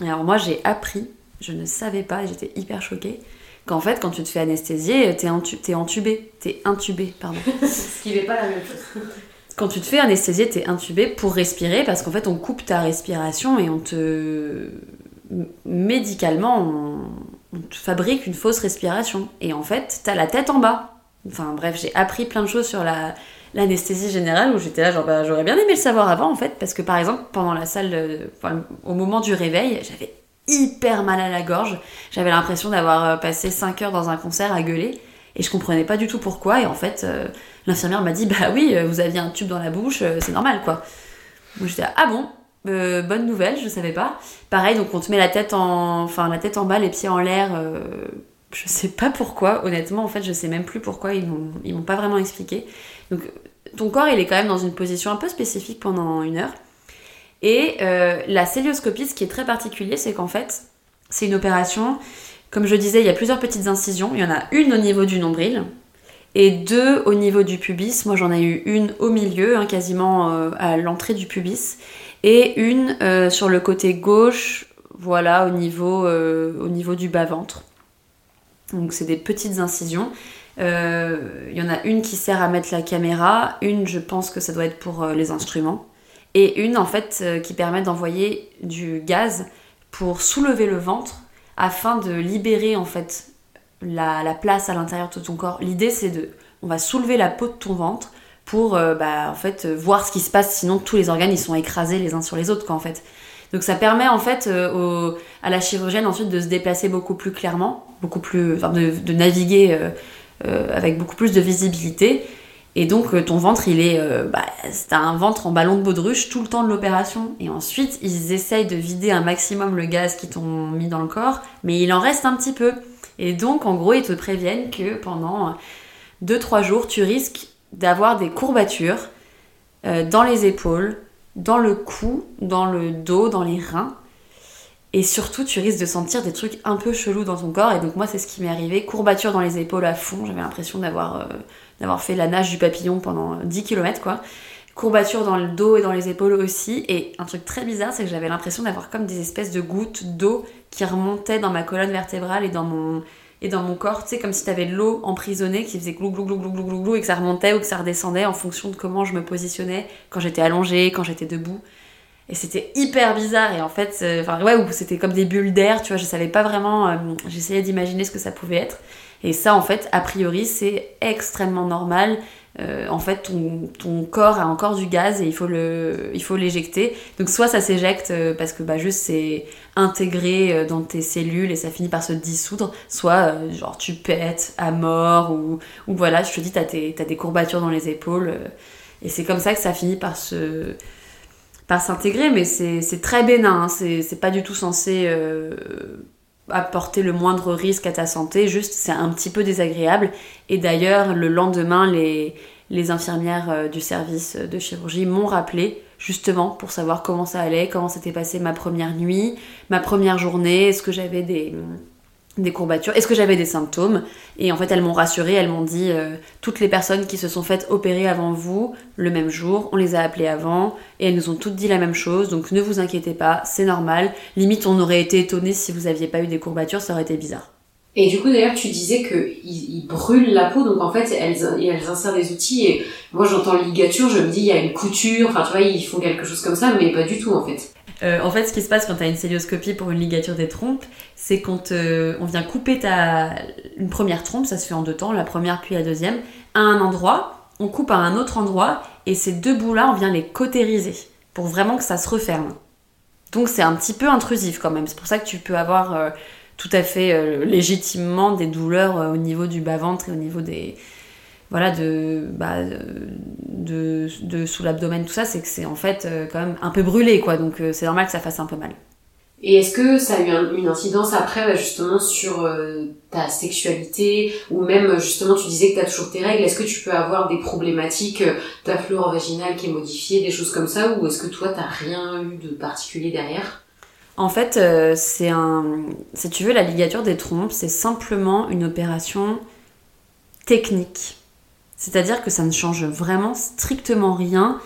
Alors moi, j'ai appris, je ne savais pas, j'étais hyper choquée, qu'en fait, quand tu te fais anesthésier, t'es intu- t'es entubé. T'es intubé, pardon. Ce qui n'est pas la même chose. Quand tu te fais anesthésier, t'es intubé pour respirer parce qu'en fait on coupe ta respiration et on te médicalement on, on te fabrique une fausse respiration et en fait t'as la tête en bas. Enfin bref, j'ai appris plein de choses sur la l'anesthésie générale où j'étais là genre bah, j'aurais bien aimé le savoir avant en fait parce que par exemple pendant la salle de- enfin, au moment du réveil j'avais hyper mal à la gorge j'avais l'impression d'avoir euh, passé 5 heures dans un concert à gueuler et je comprenais pas du tout pourquoi et en fait euh, L'infirmière m'a dit bah oui, euh, vous aviez un tube dans la bouche, c'est normal quoi. Moi j'étais ah bon, bonne nouvelle, je savais pas. Pareil, donc on te met la tête en, enfin la tête en bas, les pieds en l'air. je sais pas pourquoi, honnêtement en fait je sais même plus pourquoi ils m'ont pas vraiment expliqué. Donc ton corps il est quand même dans une position un peu spécifique pendant une heure. Et euh, la célioscopie, ce qui est très particulier, c'est qu'en fait c'est une opération. Comme je disais, il y a plusieurs petites incisions. Il y en a une au niveau du nombril, et deux au niveau du pubis. Moi j'en ai eu une au milieu, hein, quasiment euh, à l'entrée du pubis, et une euh, sur le côté gauche, voilà, au niveau, au niveau du bas-ventre. Donc c'est des petites incisions. Il y en a une qui sert à mettre la caméra, une je pense que ça doit être pour les instruments, et une en fait euh, qui permet d'envoyer du gaz pour soulever le ventre afin de libérer en fait la, la place à l'intérieur de ton corps. L'idée c'est de, on va soulever la peau de ton ventre pour euh, bah, en fait euh, voir ce qui se passe. Sinon tous les organes ils sont écrasés les uns sur les autres en fait. Donc ça permet en fait à la chirurgienne ensuite de se déplacer beaucoup plus clairement, beaucoup plus, de, naviguer avec beaucoup plus de visibilité. Et donc euh, ton ventre, il est, euh, bah, c'est un ventre en ballon de baudruche tout le temps de l'opération. Et ensuite, ils essayent de vider un maximum le gaz qu'ils t'ont mis dans le corps, mais il en reste un petit peu. Et donc, en gros, ils te préviennent que pendant 2-3 jours, tu risques d'avoir des courbatures euh, dans les épaules, dans le cou, dans le dos, dans les reins. Et surtout, tu risques de sentir des trucs un peu chelous dans ton corps. Et donc, moi, c'est ce qui m'est arrivé. Courbature dans les épaules à fond. J'avais l'impression d'avoir euh, d'avoir fait la nage du papillon pendant 10 km, quoi. Courbature dans le dos et dans les épaules aussi. Et un truc très bizarre, c'est que j'avais l'impression d'avoir comme des espèces de gouttes d'eau qui remontaient dans ma colonne vertébrale et dans mon, et dans mon corps. Tu sais, comme si t'avais de l'eau emprisonnée qui faisait glou glou glou glou glou glou glou et que ça remontait ou que ça redescendait en fonction de comment je me positionnais quand j'étais allongée, quand j'étais debout. Et c'était hyper bizarre. Et en fait, euh, enfin, ouais, ou c'était comme des bulles d'air, tu vois, je savais pas vraiment. euh, J'essayais d'imaginer ce que ça pouvait être. Et ça, en fait, a priori, c'est extrêmement normal. Euh, en fait, ton, ton corps a encore du gaz et il faut l'éjecter. Donc, soit ça s'éjecte euh, parce que bah, juste c'est intégré euh, dans tes cellules et ça finit par se dissoudre, soit genre tu pètes à mort ou, ou voilà, je te dis, t'as, des courbatures dans les épaules. et c'est comme ça que ça finit par se, par s'intégrer, mais c'est très bénin, hein. c'est c'est pas du tout censé apporter le moindre risque à ta santé, juste c'est un petit peu désagréable. Et d'ailleurs, le lendemain, les, infirmières euh, du service de chirurgie m'ont rappelé justement pour savoir comment ça allait, comment s'était passée ma première nuit, ma première journée, est-ce que j'avais des, des courbatures, est-ce que j'avais des symptômes. Et en fait, elles m'ont rassurée, elles m'ont dit euh, toutes les personnes qui se sont faites opérer avant vous le même jour, on les a appelées avant et elles nous ont toutes dit la même chose. Donc ne vous inquiétez pas, c'est normal. Limite, on aurait été étonnés si vous aviez pas eu des courbatures, ça aurait été bizarre. Et du coup, d'ailleurs, tu disais que ils, ils brûlent la peau, donc en fait, elles, elles insèrent des outils. Et moi, j'entends ligature, je me dis, il y a une couture. Enfin, tu vois, ils font quelque chose comme ça, mais pas du tout, en fait. Euh, en fait, ce qui se passe quand tu as une célioscopie pour une ligature des trompes, c'est quand on vient couper ta, une première trompe, ça se fait en deux temps, la première puis la deuxième, à un endroit, on coupe à un autre endroit, et ces deux bouts-là, on vient les cautériser pour vraiment que ça se referme. Donc c'est un petit peu intrusif quand même. C'est pour ça que tu peux avoir euh, tout à fait euh, légitimement des douleurs au niveau du bas-ventre et au niveau des, voilà, de, bah, de, de, sous l'abdomen, tout ça, c'est que c'est en fait euh, quand même un peu brûlé, quoi. Donc euh, c'est normal que ça fasse un peu mal. Et est-ce que ça a eu une incidence après, bah, justement, sur euh, ta sexualité Ou même, justement, tu disais que tu as toujours tes règles. Est-ce que tu peux avoir des problématiques, ta flore vaginale qui est modifiée, des choses comme ça Ou est-ce que toi, t'as rien eu de particulier derrière? En fait, c'est un. Si tu veux, la ligature des trompes, c'est simplement une opération technique. C'est-à-dire que ça ne change vraiment strictement rien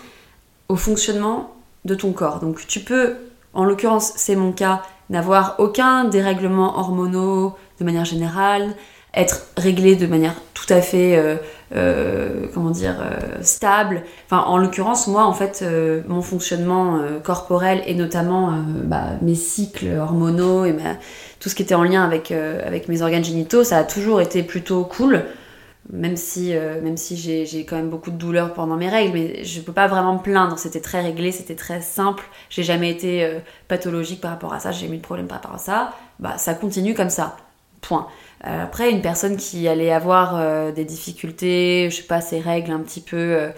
au fonctionnement de ton corps. Donc tu peux, en l'occurrence c'est mon cas, n'avoir aucun dérèglement hormonaux de manière générale, être réglé de manière tout à fait, euh, euh, comment dire, euh, stable. En l'occurrence, moi, en fait, mon fonctionnement corporel et notamment bah, mes cycles hormonaux et tout ce qui était en lien avec mes organes génitaux, ça a toujours été plutôt cool même si, euh, même si j'ai quand même beaucoup de douleurs pendant mes règles, mais je peux pas vraiment me plaindre. C'était très réglé, c'était très simple. J'ai jamais été euh, pathologique par rapport à ça, j'ai eu de problème par rapport à ça. Bah, ça continue comme ça. Point. Euh, après, une personne qui allait avoir des difficultés, je sais pas, ses règles un petit peu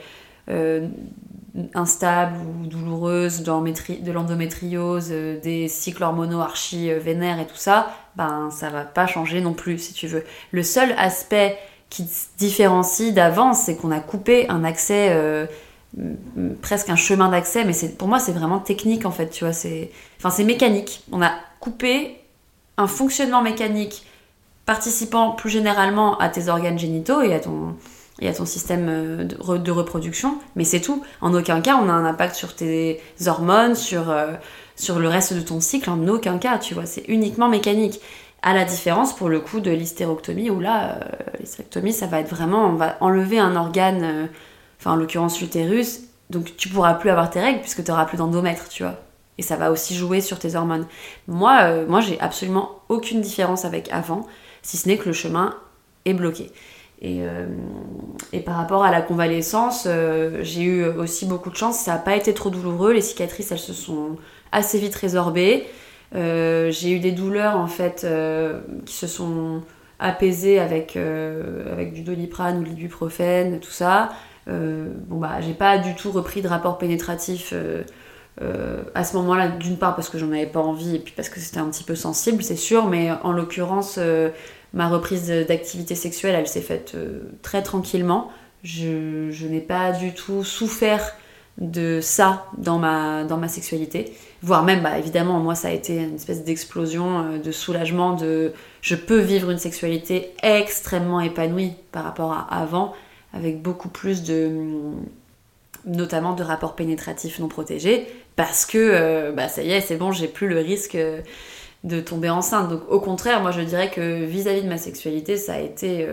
instables ou douloureuses, de l'endométriose, des cycles hormonaux archi vénères et tout ça, ben ça va pas changer non plus, si tu veux. Le seul aspect qui se différencie d'avant, c'est qu'on a coupé un accès, euh, presque un chemin d'accès, mais pour moi c'est vraiment technique en fait, tu vois, c'est, enfin mécanique. On a coupé un fonctionnement mécanique participant plus généralement à tes organes génitaux et à ton, et à ton système euh, de, reproduction, mais c'est tout. En aucun cas on a un impact sur tes hormones, sur, euh, sur le reste de ton cycle, en aucun cas, tu vois, c'est uniquement mécanique. À la différence pour le coup de l'hystérectomie où là, euh, l'hystérectomie ça va être vraiment, on va enlever un organe, euh, enfin en l'occurrence l'utérus, donc tu pourras plus avoir tes règles puisque tu n'auras plus d'endomètre, tu vois. Et ça va aussi jouer sur tes hormones. Moi, euh, moi j'ai absolument aucune différence avec avant, si ce n'est que le chemin est bloqué. Et, et, par rapport à la convalescence, j'ai eu aussi beaucoup de chance. Ça n'a pas été trop douloureux. Les cicatrices, elles se sont assez vite résorbées. Euh, j'ai eu des douleurs en fait euh, qui se sont apaisées avec, euh, avec du doliprane ou de l'ibuprofène, tout ça. bon bah j'ai pas du tout repris de rapport pénétratif à ce moment-là, d'une part parce que j'en avais pas envie et puis parce que c'était un petit peu sensible, c'est sûr, mais en l'occurrence, ma reprise d'activité sexuelle, elle s'est faite très tranquillement. Je, je n'ai pas du tout souffert de ça dans ma, dans ma sexualité. Voire même, bah, évidemment, moi, ça a été une espèce d'explosion, euh, de soulagement, de je peux vivre une sexualité extrêmement épanouie par rapport à avant, avec beaucoup plus de notamment de rapports pénétratifs non protégés, parce que euh, bah, ça y est, c'est bon, j'ai plus le risque euh, de tomber enceinte. Donc au contraire, moi je dirais que vis-à-vis de ma sexualité, ça a été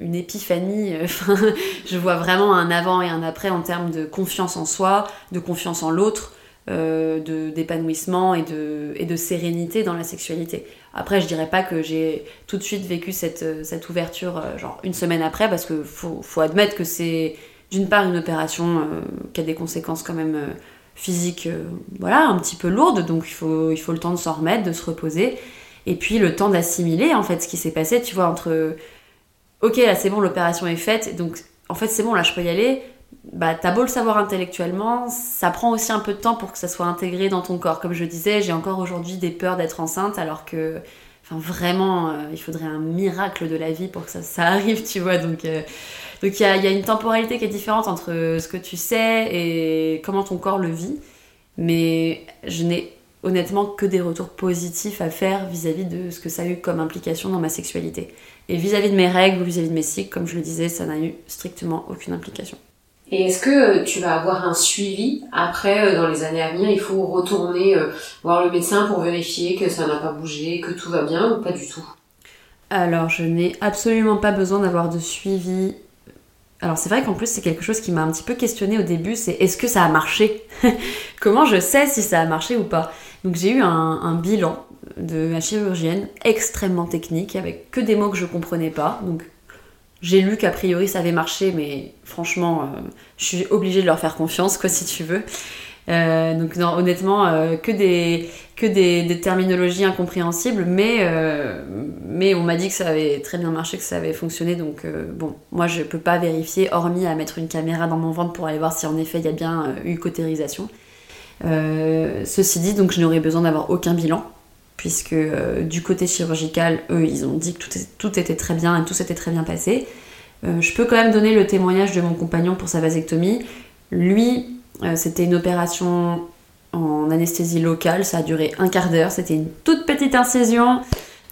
une, épiphanie. je vois vraiment un avant et un après en termes de confiance en soi, de confiance en l'autre, euh, d'épanouissement et de, et de sérénité dans la sexualité. Après, je dirais pas que j'ai tout de suite vécu cette, cette ouverture euh, genre une semaine après, parce que faut, faut admettre que c'est d'une part une opération qui a des conséquences quand même physique euh, voilà, un petit peu lourde, donc il faut, il faut le temps de s'en remettre, de se reposer, et puis le temps d'assimiler en fait ce qui s'est passé, tu vois, entre ok là c'est bon, l'opération est faite, donc en fait c'est bon, là je peux y aller, bah t'as beau le savoir intellectuellement, ça prend aussi un peu de temps pour que ça soit intégré dans ton corps. Comme je disais, j'ai encore aujourd'hui des peurs d'être enceinte alors que enfin vraiment euh, il faudrait un miracle de la vie pour que ça, arrive, tu vois, donc... Euh, donc il y a, une temporalité qui est différente entre ce que tu sais et comment ton corps le vit. Mais je n'ai honnêtement que des retours positifs à faire vis-à-vis de ce que ça a eu comme implication dans ma sexualité. Et vis-à-vis de mes règles ou vis-à-vis de mes cycles, comme je le disais, ça n'a eu strictement aucune implication. Et est-ce que euh, tu vas avoir un suivi après, euh, dans les années à venir, il faut retourner euh, voir le médecin pour vérifier que ça n'a pas bougé, que tout va bien ou pas du tout? Alors, je n'ai absolument pas besoin d'avoir de suivi. Alors c'est vrai qu'en plus c'est quelque chose qui m'a un petit peu questionné au début, c'est est-ce que ça a marché? Comment je sais si ça a marché ou pas? Donc j'ai eu un, bilan de ma chirurgienne extrêmement technique avec que des mots que je comprenais pas. J'ai lu qu'a priori ça avait marché, mais franchement euh, je suis obligée de leur faire confiance quoi si tu veux. Euh, donc non, honnêtement, euh, que des que des, terminologies incompréhensibles, mais on m'a dit que ça avait très bien marché, que ça avait fonctionné. Donc bon, moi je peux pas vérifier, hormis à mettre une caméra dans mon ventre pour aller voir si en effet il y a bien eu cautérisation. ceci dit, donc je n'aurais besoin d'avoir aucun bilan, puisque du côté chirurgical, eux, ils ont dit que tout, était très bien et tout s'était très bien passé. je peux quand même donner le témoignage de mon compagnon pour sa vasectomie. Lui, euh, c'était une opération en anesthésie locale, ça a duré un quart d'heure, c'était une toute petite incision,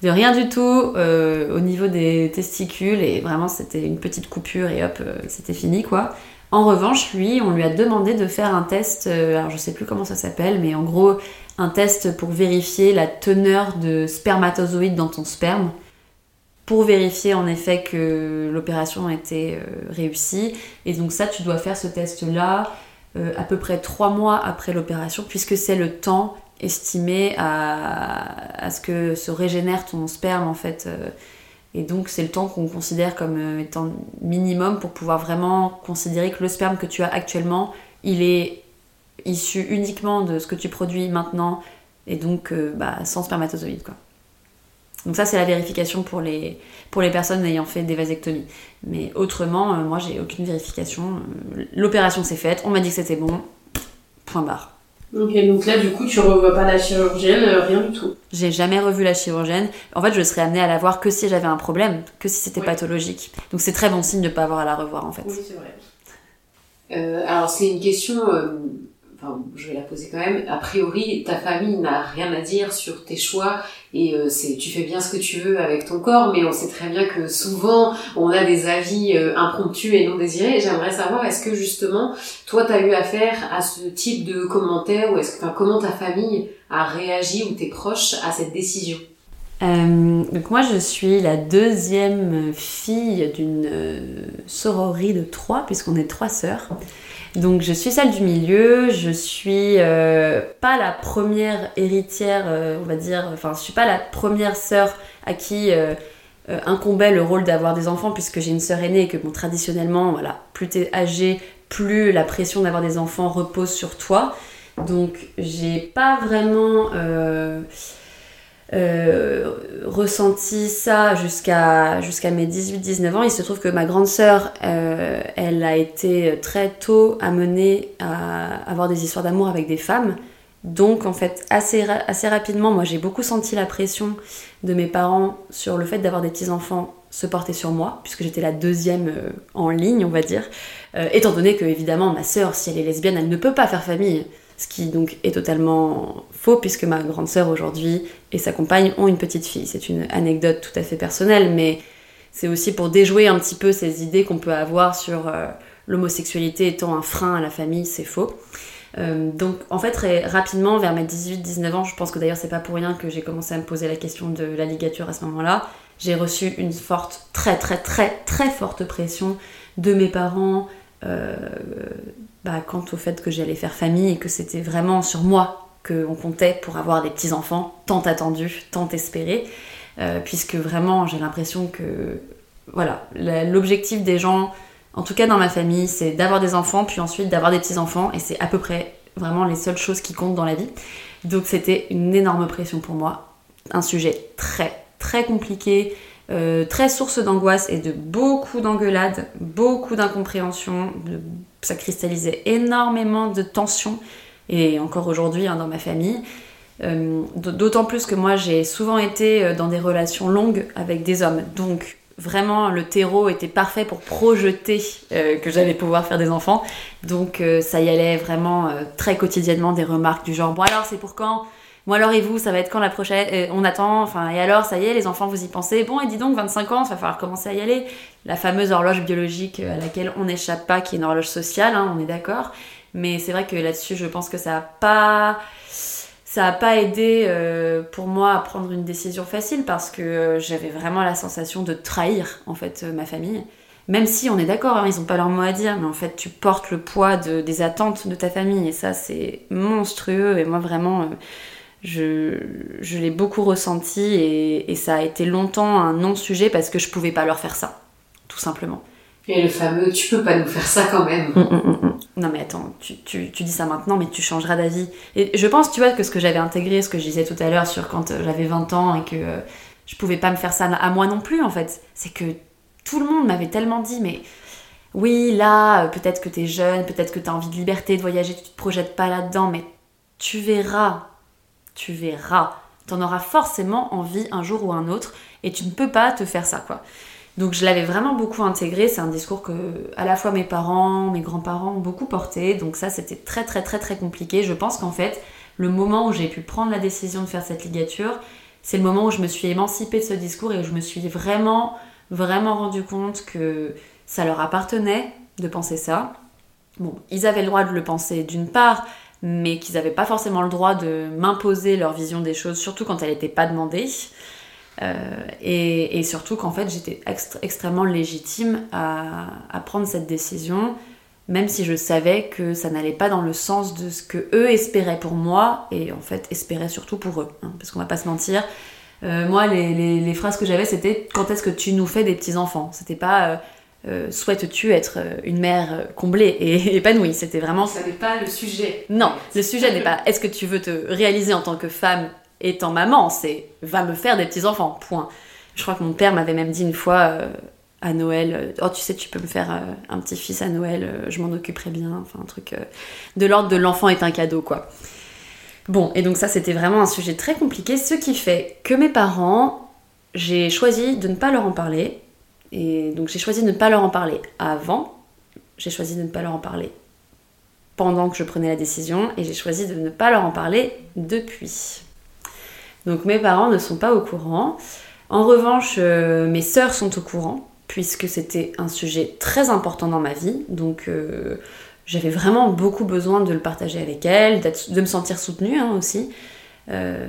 de rien du tout euh, au niveau des testicules et vraiment c'était une petite coupure et hop, euh, c'était fini quoi. En revanche, lui, on lui a demandé de faire un test, alors je sais plus comment ça s'appelle, mais en gros, un test pour vérifier la teneur de spermatozoïdes dans ton sperme, pour vérifier en effet que l'opération était réussie. Et donc ça, tu dois faire ce test-là euh, à peu près trois mois après l'opération, puisque c'est le temps estimé à, ce que se régénère ton sperme en fait. Euh, et donc c'est le temps qu'on considère comme euh, étant minimum pour pouvoir vraiment considérer que le sperme que tu as actuellement, il est issu uniquement de ce que tu produis maintenant et donc bah, sans spermatozoïdes quoi. Donc ça, c'est la vérification pour les, pour les personnes ayant fait des vasectomies. Mais autrement, euh, moi, j'ai aucune vérification. Euh, l'opération s'est faite, on m'a dit que c'était bon, point barre. Ok, donc là, du coup, tu revois pas la chirurgienne, euh, rien du tout. J'ai jamais revu la chirurgienne. En fait, je serais amenée à la voir que si j'avais un problème, que si c'était pathologique. Donc c'est très bon signe de pas avoir à la revoir, en fait. Oui, c'est vrai. alors, c'est une question je vais la poser quand même. A priori, ta famille n'a rien à dire sur tes choix et euh, c'est tu fais bien ce que tu veux avec ton corps, mais on sait très bien que souvent on a des avis euh, impromptus et non désirés. J'aimerais savoir est-ce que justement toi tu as eu affaire à ce type de commentaires ou est-ce que comment ta famille a réagi ou tes proches à cette décision? Euh, donc moi je suis la deuxième fille d'une sororie de trois puisqu'on est trois sœurs. Donc je suis celle du milieu, je suis euh, pas la première héritière, euh, on va dire, enfin je suis pas la première sœur à qui euh, incombait le rôle d'avoir des enfants puisque j'ai une sœur aînée et que bon traditionnellement voilà, plus t'es âgée, plus la pression d'avoir des enfants repose sur toi. Donc j'ai pas vraiment euh, ressenti ça jusqu'à jusqu'à mes 18-19 ans. Il se trouve que ma grande sœur, euh, elle a été très tôt amenée à avoir des histoires d'amour avec des femmes. Donc en fait, assez, assez rapidement, moi j'ai beaucoup senti la pression de mes parents sur le fait d'avoir des petits-enfants se porter sur moi, puisque j'étais la deuxième euh, en ligne, on va dire. étant donné que, évidemment, ma sœur, si elle est lesbienne, elle ne peut pas faire famille ce qui donc est totalement faux puisque ma grande sœur aujourd'hui et sa compagne ont une petite fille. C'est une anecdote tout à fait personnelle, mais c'est aussi pour déjouer un petit peu ces idées qu'on peut avoir sur euh, l'homosexualité étant un frein à la famille, c'est faux. Euh, donc en fait très rapidement vers mes 18-19 ans, je pense que d'ailleurs c'est pas pour rien que j'ai commencé à me poser la question de la ligature à ce moment-là, j'ai reçu une forte, très très très très forte pression de mes parents, euh, bah, quant au fait que j'allais faire famille et que c'était vraiment sur moi qu'on comptait pour avoir des petits-enfants tant attendus, tant espérés, euh, puisque vraiment j'ai l'impression que voilà, l'objectif des gens, en tout cas dans ma famille, c'est d'avoir des enfants, puis ensuite d'avoir des petits-enfants, et c'est à peu près vraiment les seules choses qui comptent dans la vie. Donc c'était une énorme pression pour moi, un sujet très très compliqué, euh, très source d'angoisse et de beaucoup d'engueulades, beaucoup d'incompréhension, ça cristallisait énormément de tensions, et encore aujourd'hui hein, dans ma famille. Euh, d'autant plus que moi j'ai souvent été euh, dans des relations longues avec des hommes, donc vraiment le terreau était parfait pour projeter que j'allais pouvoir faire des enfants. Donc ça y allait vraiment très quotidiennement des remarques du genre bon alors c'est pour quand? Bon alors et vous, ça va être quand la prochaine euh, On attend, enfin et alors ça y est, les enfants vous y pensez Bon et dis donc 25 ans, ça va falloir commencer à y aller. La fameuse horloge biologique euh, à laquelle on n'échappe pas, qui est une horloge sociale, hein, on est d'accord. Mais c'est vrai que là-dessus, je pense que ça a pas ça a pas aidé euh, pour moi à prendre une décision facile parce que j'avais vraiment la sensation de trahir en fait ma famille. même si on est d'accord, hein, ils n'ont pas leur mot à dire, mais en fait tu portes le poids des attentes de ta famille et ça c'est monstrueux et moi vraiment je, l'ai beaucoup ressenti et, ça a été longtemps un non-sujet parce que je pouvais pas leur faire ça, tout simplement. Et le fameux tu peux pas nous faire ça quand même. Hum, hum, hum, non mais attends, tu, dis ça maintenant mais tu changeras d'avis. Et je pense tu vois que ce que j'avais intégré, ce que je disais tout à l'heure sur quand euh, j'avais 20 ans et que euh, je pouvais pas me faire ça à moi non plus en fait, c'est que tout le monde m'avait tellement dit mais oui là euh, peut-être que t'es jeune, peut-être que t'as envie de liberté, de voyager, tu te projettes pas là-dedans mais tu verras, tu verras. T'en auras forcément envie un jour ou un autre et tu ne peux pas te faire ça quoi. Donc je l'avais vraiment beaucoup intégré, c'est un discours que à la fois mes parents, mes grands-parents ont beaucoup porté, donc ça c'était très très très très compliqué. Je pense qu'en fait, le moment où j'ai pu prendre la décision de faire cette ligature, c'est le moment où je me suis émancipée de ce discours et où je me suis vraiment vraiment rendu compte que ça leur appartenait de penser ça. Bon, ils avaient le droit de le penser d'une part, mais qu'ils n'avaient pas forcément le droit de m'imposer leur vision des choses, surtout quand elle n'était pas demandée. Euh, et, surtout qu'en fait j'étais extrêmement légitime à, prendre cette décision, même si je savais que ça n'allait pas dans le sens de ce que eux espéraient pour moi et en fait espéraient surtout pour eux. Hein, parce qu'on va pas se mentir, euh, moi les, phrases que j'avais c'était quand est-ce que tu nous fais des petits enfants C'était pas euh, souhaites-tu être une mère comblée et épanouie? C'était vraiment. Ça n'est pas le sujet. Non, le sujet n'est pas est-ce que tu veux te réaliser en tant que femme étant maman, c'est va me faire des petits-enfants, point. Je crois que mon père m'avait même dit une fois euh, à Noël, euh, oh tu sais, tu peux me faire euh, un petit-fils à Noël, je m'en occuperai bien, enfin un truc de l'ordre de l'enfant est un cadeau, quoi. Bon, et donc ça c'était vraiment un sujet très compliqué, ce qui fait que mes parents, j'ai choisi de ne pas leur en parler, et donc j'ai choisi de ne pas leur en parler avant, j'ai choisi de ne pas leur en parler pendant que je prenais la décision, et j'ai choisi de ne pas leur en parler depuis. Donc mes parents ne sont pas au courant. En revanche, euh, mes sœurs sont au courant, puisque c'était un sujet très important dans ma vie. Donc euh, j'avais vraiment beaucoup besoin de le partager avec elles, de me sentir soutenue hein, aussi. Euh,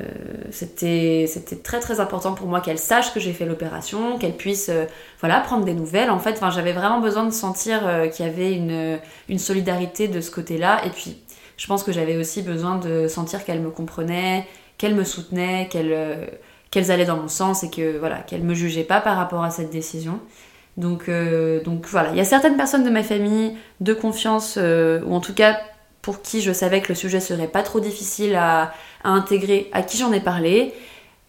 c'était très très important pour moi qu'elles sachent que j'ai fait l'opération, qu'elles puissent voilà, prendre des nouvelles. En fait, j'avais vraiment besoin de sentir qu'il y avait une, une solidarité de ce côté-là. Et puis, je pense que j'avais aussi besoin de sentir qu'elles me comprenaient, qu'elles me soutenaient, euh, qu'elles allaient dans mon sens et que voilà, qu'elles me jugeaient pas par rapport à cette décision. Donc, euh, donc voilà, il y a certaines personnes de ma famille de confiance, euh, ou en tout cas pour qui je savais que le sujet serait pas trop difficile à, intégrer, à qui j'en ai parlé.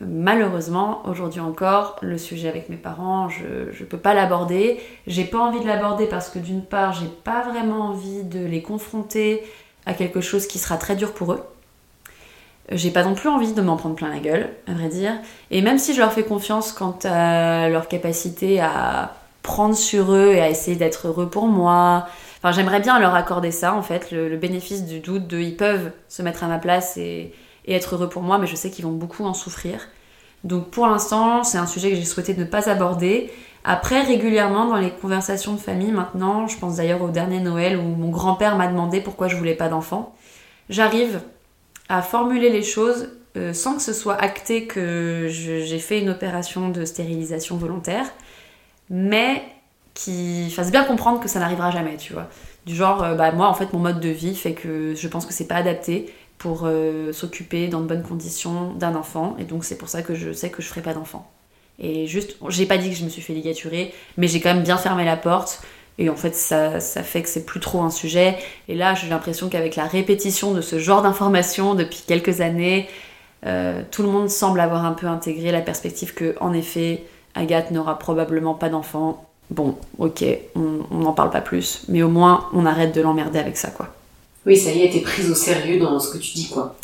Malheureusement, aujourd'hui encore, le sujet avec mes parents, je ne peux pas l'aborder. J'ai pas envie de l'aborder parce que d'une part, j'ai pas vraiment envie de les confronter à quelque chose qui sera très dur pour eux. J'ai pas non plus envie de m'en prendre plein la gueule, à vrai dire. Et même si je leur fais confiance quant à leur capacité à prendre sur eux et à essayer d'être heureux pour moi, j'aimerais bien leur accorder ça en fait, le, bénéfice du doute de ils peuvent se mettre à ma place et, et être heureux pour moi, mais je sais qu'ils vont beaucoup en souffrir. Donc pour l'instant, c'est un sujet que j'ai souhaité ne pas aborder. Après, régulièrement dans les conversations de famille maintenant, je pense d'ailleurs au dernier Noël où mon grand-père m'a demandé pourquoi je voulais pas d'enfant, j'arrive à formuler les choses euh, sans que ce soit acté que j'ai fait une opération de stérilisation volontaire, mais qui fasse bien comprendre que ça n'arrivera jamais, tu vois. Du genre, euh, bah moi en fait mon mode de vie fait que je pense que c'est pas adapté pour euh, s'occuper dans de bonnes conditions d'un enfant, et donc c'est pour ça que je sais que je ferai pas d'enfant. Et juste, j'ai pas dit que je me suis fait ligaturer, mais j'ai quand même bien fermé la porte. Et en fait, ça, ça fait que c'est plus trop un sujet. Et là, j'ai l'impression qu'avec la répétition de ce genre d'informations depuis quelques années, euh, tout le monde semble avoir un peu intégré la perspective que, en effet, Agathe n'aura probablement pas d'enfant. Bon, ok, on n'en parle pas plus, mais au moins on arrête de l'emmerder avec ça, quoi. Oui, ça y est, t'es prise au sérieux dans ce que tu dis, quoi.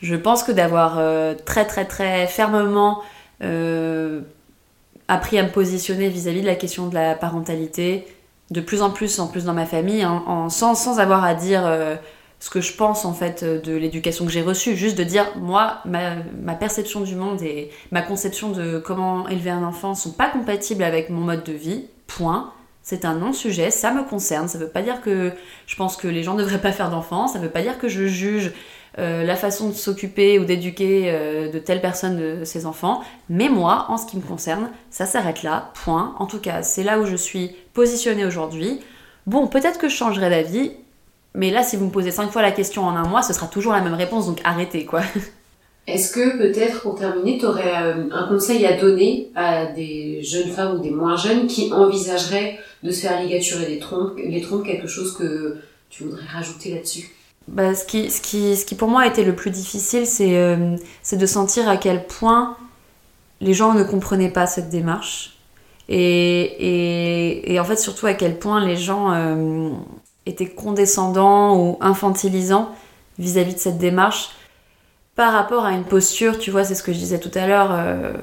Je pense que d'avoir euh, très très très fermement euh, appris à me positionner vis-à-vis -vis de la question de la parentalité, de plus en plus en plus dans ma famille, hein, en, sans, sans, avoir à dire euh, ce que je pense en fait de l'éducation que j'ai reçue, juste de dire moi ma, ma, perception du monde et ma conception de comment élever un enfant sont pas compatibles avec mon mode de vie. Point. C'est un non-sujet, ça me concerne. Ça veut pas dire que je pense que les gens ne devraient pas faire d'enfants, ça veut pas dire que je juge euh, la façon de s'occuper ou d'éduquer de telle personne de ses enfants. Mais moi, en ce qui me concerne, ça s'arrête là, point. En tout cas, c'est là où je suis positionnée aujourd'hui. Bon, peut-être que je changerai d'avis, mais là, si vous me posez cinq fois la question en un mois, ce sera toujours la même réponse, donc arrêtez, quoi. Est-ce que peut-être pour terminer, tu aurais euh, un conseil à donner à des jeunes femmes ou des moins jeunes qui envisageraient de se faire ligaturer les trompes, les trompes quelque chose que tu voudrais rajouter là-dessus? Bah, ce, qui, ce, qui, ce qui pour moi a été le plus difficile, c'est euh, de sentir à quel point les gens ne comprenaient pas cette démarche. Et, et, et en fait, surtout à quel point les gens euh, étaient condescendants ou infantilisants vis-à-vis -vis de cette démarche par rapport à une posture, tu vois, c'est ce que je disais tout à l'heure, euh,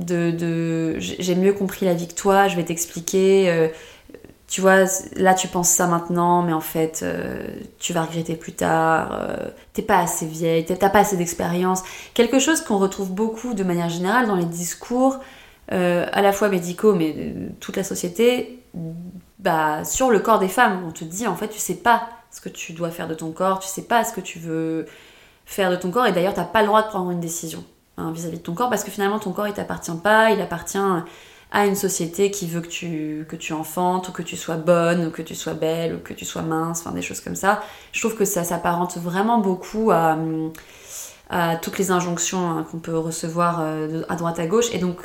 de, de j'ai mieux compris la vie toi, je vais t'expliquer. Euh, tu vois, là tu penses ça maintenant, mais en fait euh, tu vas regretter plus tard. t'es pas assez vieille, t'as pas assez d'expérience. Quelque chose qu'on retrouve beaucoup de manière générale dans les discours, à la fois médicaux, mais toute la société, bah, sur le corps des femmes. On te dit en fait tu sais pas ce que tu dois faire de ton corps, tu sais pas ce que tu veux faire de ton corps. Et d'ailleurs, t'as pas le droit de prendre une décision hein, vis-à-vis de ton corps parce que finalement, ton corps, il t'appartient pas. Il appartient à une société qui veut que tu, que tu enfantes ou que tu sois bonne ou que tu sois belle ou que tu sois mince, enfin des choses comme ça. Je trouve que ça s'apparente vraiment beaucoup à, toutes les injonctions hein, qu'on peut recevoir euh, à droite à gauche. Et donc,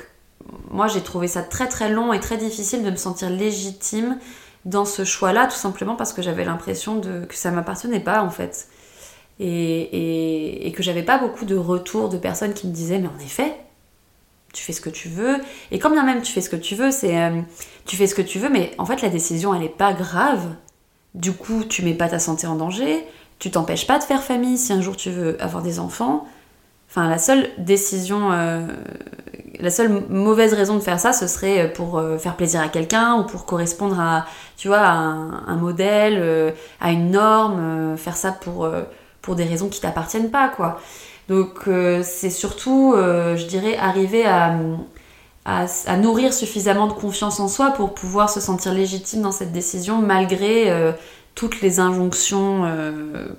moi, j'ai trouvé ça très très long et très difficile de me sentir légitime dans ce choix-là, tout simplement parce que j'avais l'impression que ça m'appartenait pas en fait et, que j'avais pas beaucoup de retours de personnes qui me disaient mais en effet tu fais ce que tu veux. Et quand bien même tu fais ce que tu veux c'est euh, tu fais ce que tu veux mais en fait la décision elle est pas grave. Du coup tu mets pas ta santé en danger. Tu t'empêches pas de faire famille si un jour tu veux avoir des enfants. Enfin la seule décision euh, la seule mauvaise raison de faire ça ce serait pour euh, faire plaisir à quelqu'un ou pour correspondre à tu vois un modèle à une norme faire ça pour pour des raisons qui t'appartiennent pas, quoi. Donc euh, c'est surtout, euh, je dirais, arriver à, à, nourrir suffisamment de confiance en soi pour pouvoir se sentir légitime dans cette décision malgré euh, toutes les injonctions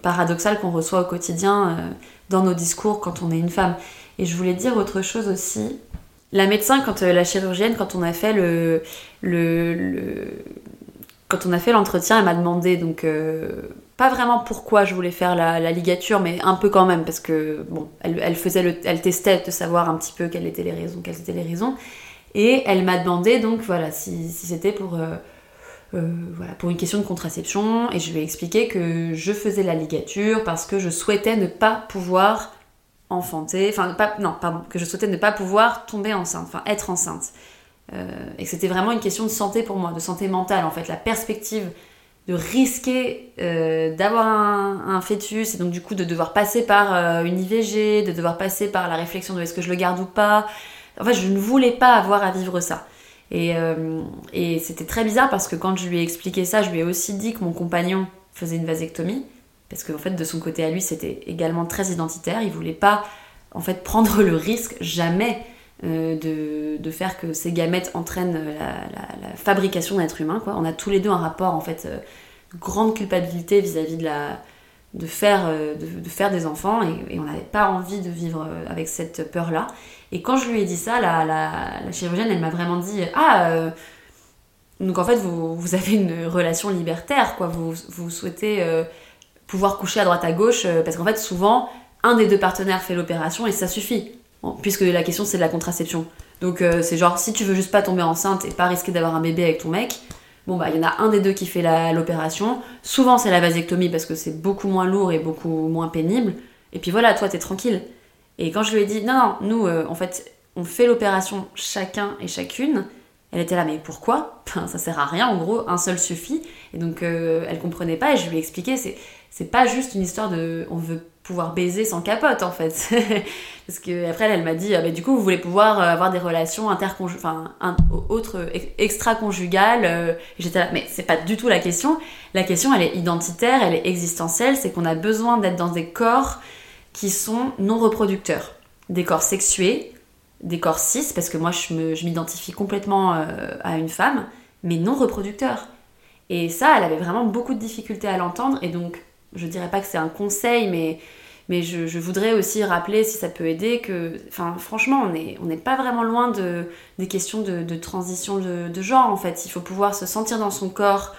paradoxales qu'on reçoit au quotidien dans nos discours quand on est une femme. Et je voulais dire autre chose aussi. La médecin, quand la chirurgienne, quand on a fait le, le, quand on a fait l'entretien, elle m'a demandé donc pas vraiment pourquoi je voulais faire la, ligature, mais un peu quand même, parce que bon, elle, faisait le, elle testait de savoir un petit peu quelles étaient les raisons, quelles étaient les raisons. Et elle m'a demandé donc voilà si, c'était pour euh, euh, pour une question de contraception, et je lui ai expliqué que je faisais la ligature parce que je souhaitais ne pas pouvoir enfanter, enfin pas non pardon, que je souhaitais ne pas pouvoir tomber enceinte, enfin être enceinte, euh, et que c'était vraiment une question de santé pour moi, de santé mentale en fait, la perspective de risquer euh, d'avoir un, fœtus et donc du coup de devoir passer par euh, une IVG, de devoir passer par la réflexion de est-ce que je le garde ou pas. En fait, je ne voulais pas avoir à vivre ça. Et, euh, et c'était très bizarre parce que quand je lui ai expliqué ça, je lui ai aussi dit que mon compagnon faisait une vasectomie. Parce qu'en fait, de son côté à lui, c'était également très identitaire. Il voulait pas en fait prendre le risque jamais de, de, faire que ces gamètes entraînent la, fabrication d'un être humain. Quoi. On a tous les deux un rapport en fait grande culpabilité vis-à-vis de la de faire, euh, de, faire des enfants et, on n'avait pas envie de vivre euh, avec cette peur-là. Et quand je lui ai dit ça, la, chirurgienne, elle m'a vraiment dit Ah, euh, donc en fait, vous, vous, avez une relation libertaire, quoi. Vous, vous souhaitez pouvoir coucher à droite à gauche, parce qu'en fait, souvent, un des deux partenaires fait l'opération et ça suffit. Puisque la question, c'est de la contraception. Donc c'est genre, si tu veux juste pas tomber enceinte et pas risquer d'avoir un bébé avec ton mec, Bon, bah, il y en a un des deux qui fait l'opération. Souvent, c'est la vasectomie parce que c'est beaucoup moins lourd et beaucoup moins pénible. Et puis voilà, toi, t'es tranquille. Et quand je lui ai dit, non, non, nous, euh, en fait, on fait l'opération chacun et chacune, elle était là, mais pourquoi? Ça sert à rien, en gros, un seul suffit. Et donc, euh, elle comprenait pas et je lui ai expliqué, c'est pas juste une histoire de on veut pouvoir baiser sans capote en fait. Parce que après elle, m'a dit ah, du coup vous voulez pouvoir euh, avoir des relations autres extra-conjugales. Euh, j'étais là mais c'est pas du tout la question. La question elle est identitaire, elle est existentielle, c'est qu'on a besoin d'être dans des corps qui sont non reproducteurs, des corps sexués, des corps cis parce que moi je m'identifie complètement euh, à une femme, mais non reproducteurs. Et ça, elle avait vraiment beaucoup de difficultés à l'entendre et donc je dirais pas que c'est un conseil, mais mais je, voudrais aussi rappeler, si ça peut aider, que enfin, franchement, on n'est on pas vraiment loin de, des questions de, transition de, genre, en fait. Il faut pouvoir se sentir dans son corps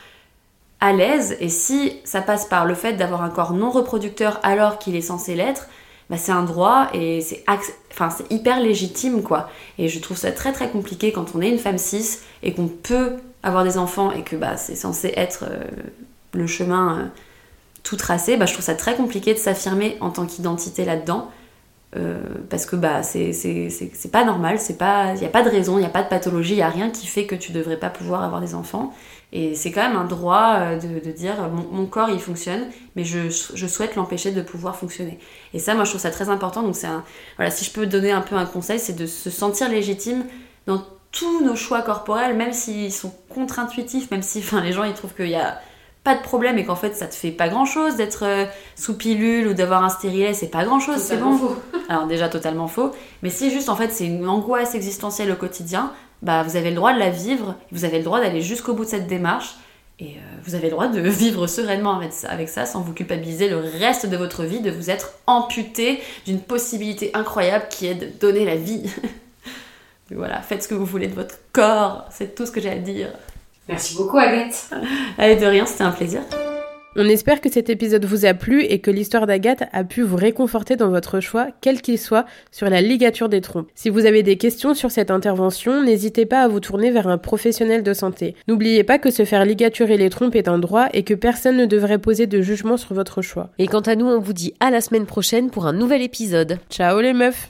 à l'aise, et si ça passe par le fait d'avoir un corps non reproducteur alors qu'il est censé l'être, bah, c'est un droit et c'est enfin, hyper légitime, quoi. Et je trouve ça très très compliqué quand on est une femme cis et qu'on peut avoir des enfants et que bah, c'est censé être euh, le chemin... Euh, tout tracé, bah, je trouve ça très compliqué de s'affirmer en tant qu'identité là-dedans. Euh, parce que bah, c'est pas normal, il n'y a pas de raison, il n'y a pas de pathologie, il n'y a rien qui fait que tu devrais pas pouvoir avoir des enfants. Et c'est quand même un droit euh, de, dire mon, corps il fonctionne, mais je, je souhaite l'empêcher de pouvoir fonctionner. Et ça, moi je trouve ça très important. Donc c'est voilà, si je peux donner un peu un conseil, c'est de se sentir légitime dans tous nos choix corporels, même s'ils sont contre-intuitifs, même si enfin, les gens ils trouvent qu'il y a pas de problème et qu'en fait ça te fait pas grand chose d'être euh, sous pilule ou d'avoir un stérilet, c'est pas grand chose, c'est bon. Faux. Alors déjà totalement faux, mais si juste en fait c'est une angoisse existentielle au quotidien, bah vous avez le droit de la vivre, vous avez le droit d'aller jusqu'au bout de cette démarche et euh, vous avez le droit de vivre sereinement avec ça, sans vous culpabiliser le reste de votre vie, de vous être amputé d'une possibilité incroyable qui est de donner la vie. voilà, faites ce que vous voulez de votre corps, c'est tout ce que j'ai à dire. Merci beaucoup Agathe. Allez, de rien, c'était un plaisir. On espère que cet épisode vous a plu et que l'histoire d'Agathe a pu vous réconforter dans votre choix, quel qu'il soit, sur la ligature des trompes. Si vous avez des questions sur cette intervention, n'hésitez pas à vous tourner vers un professionnel de santé. N'oubliez pas que se faire ligaturer les trompes est un droit et que personne ne devrait poser de jugement sur votre choix. Et quant à nous, on vous dit à la semaine prochaine pour un nouvel épisode. Ciao les meufs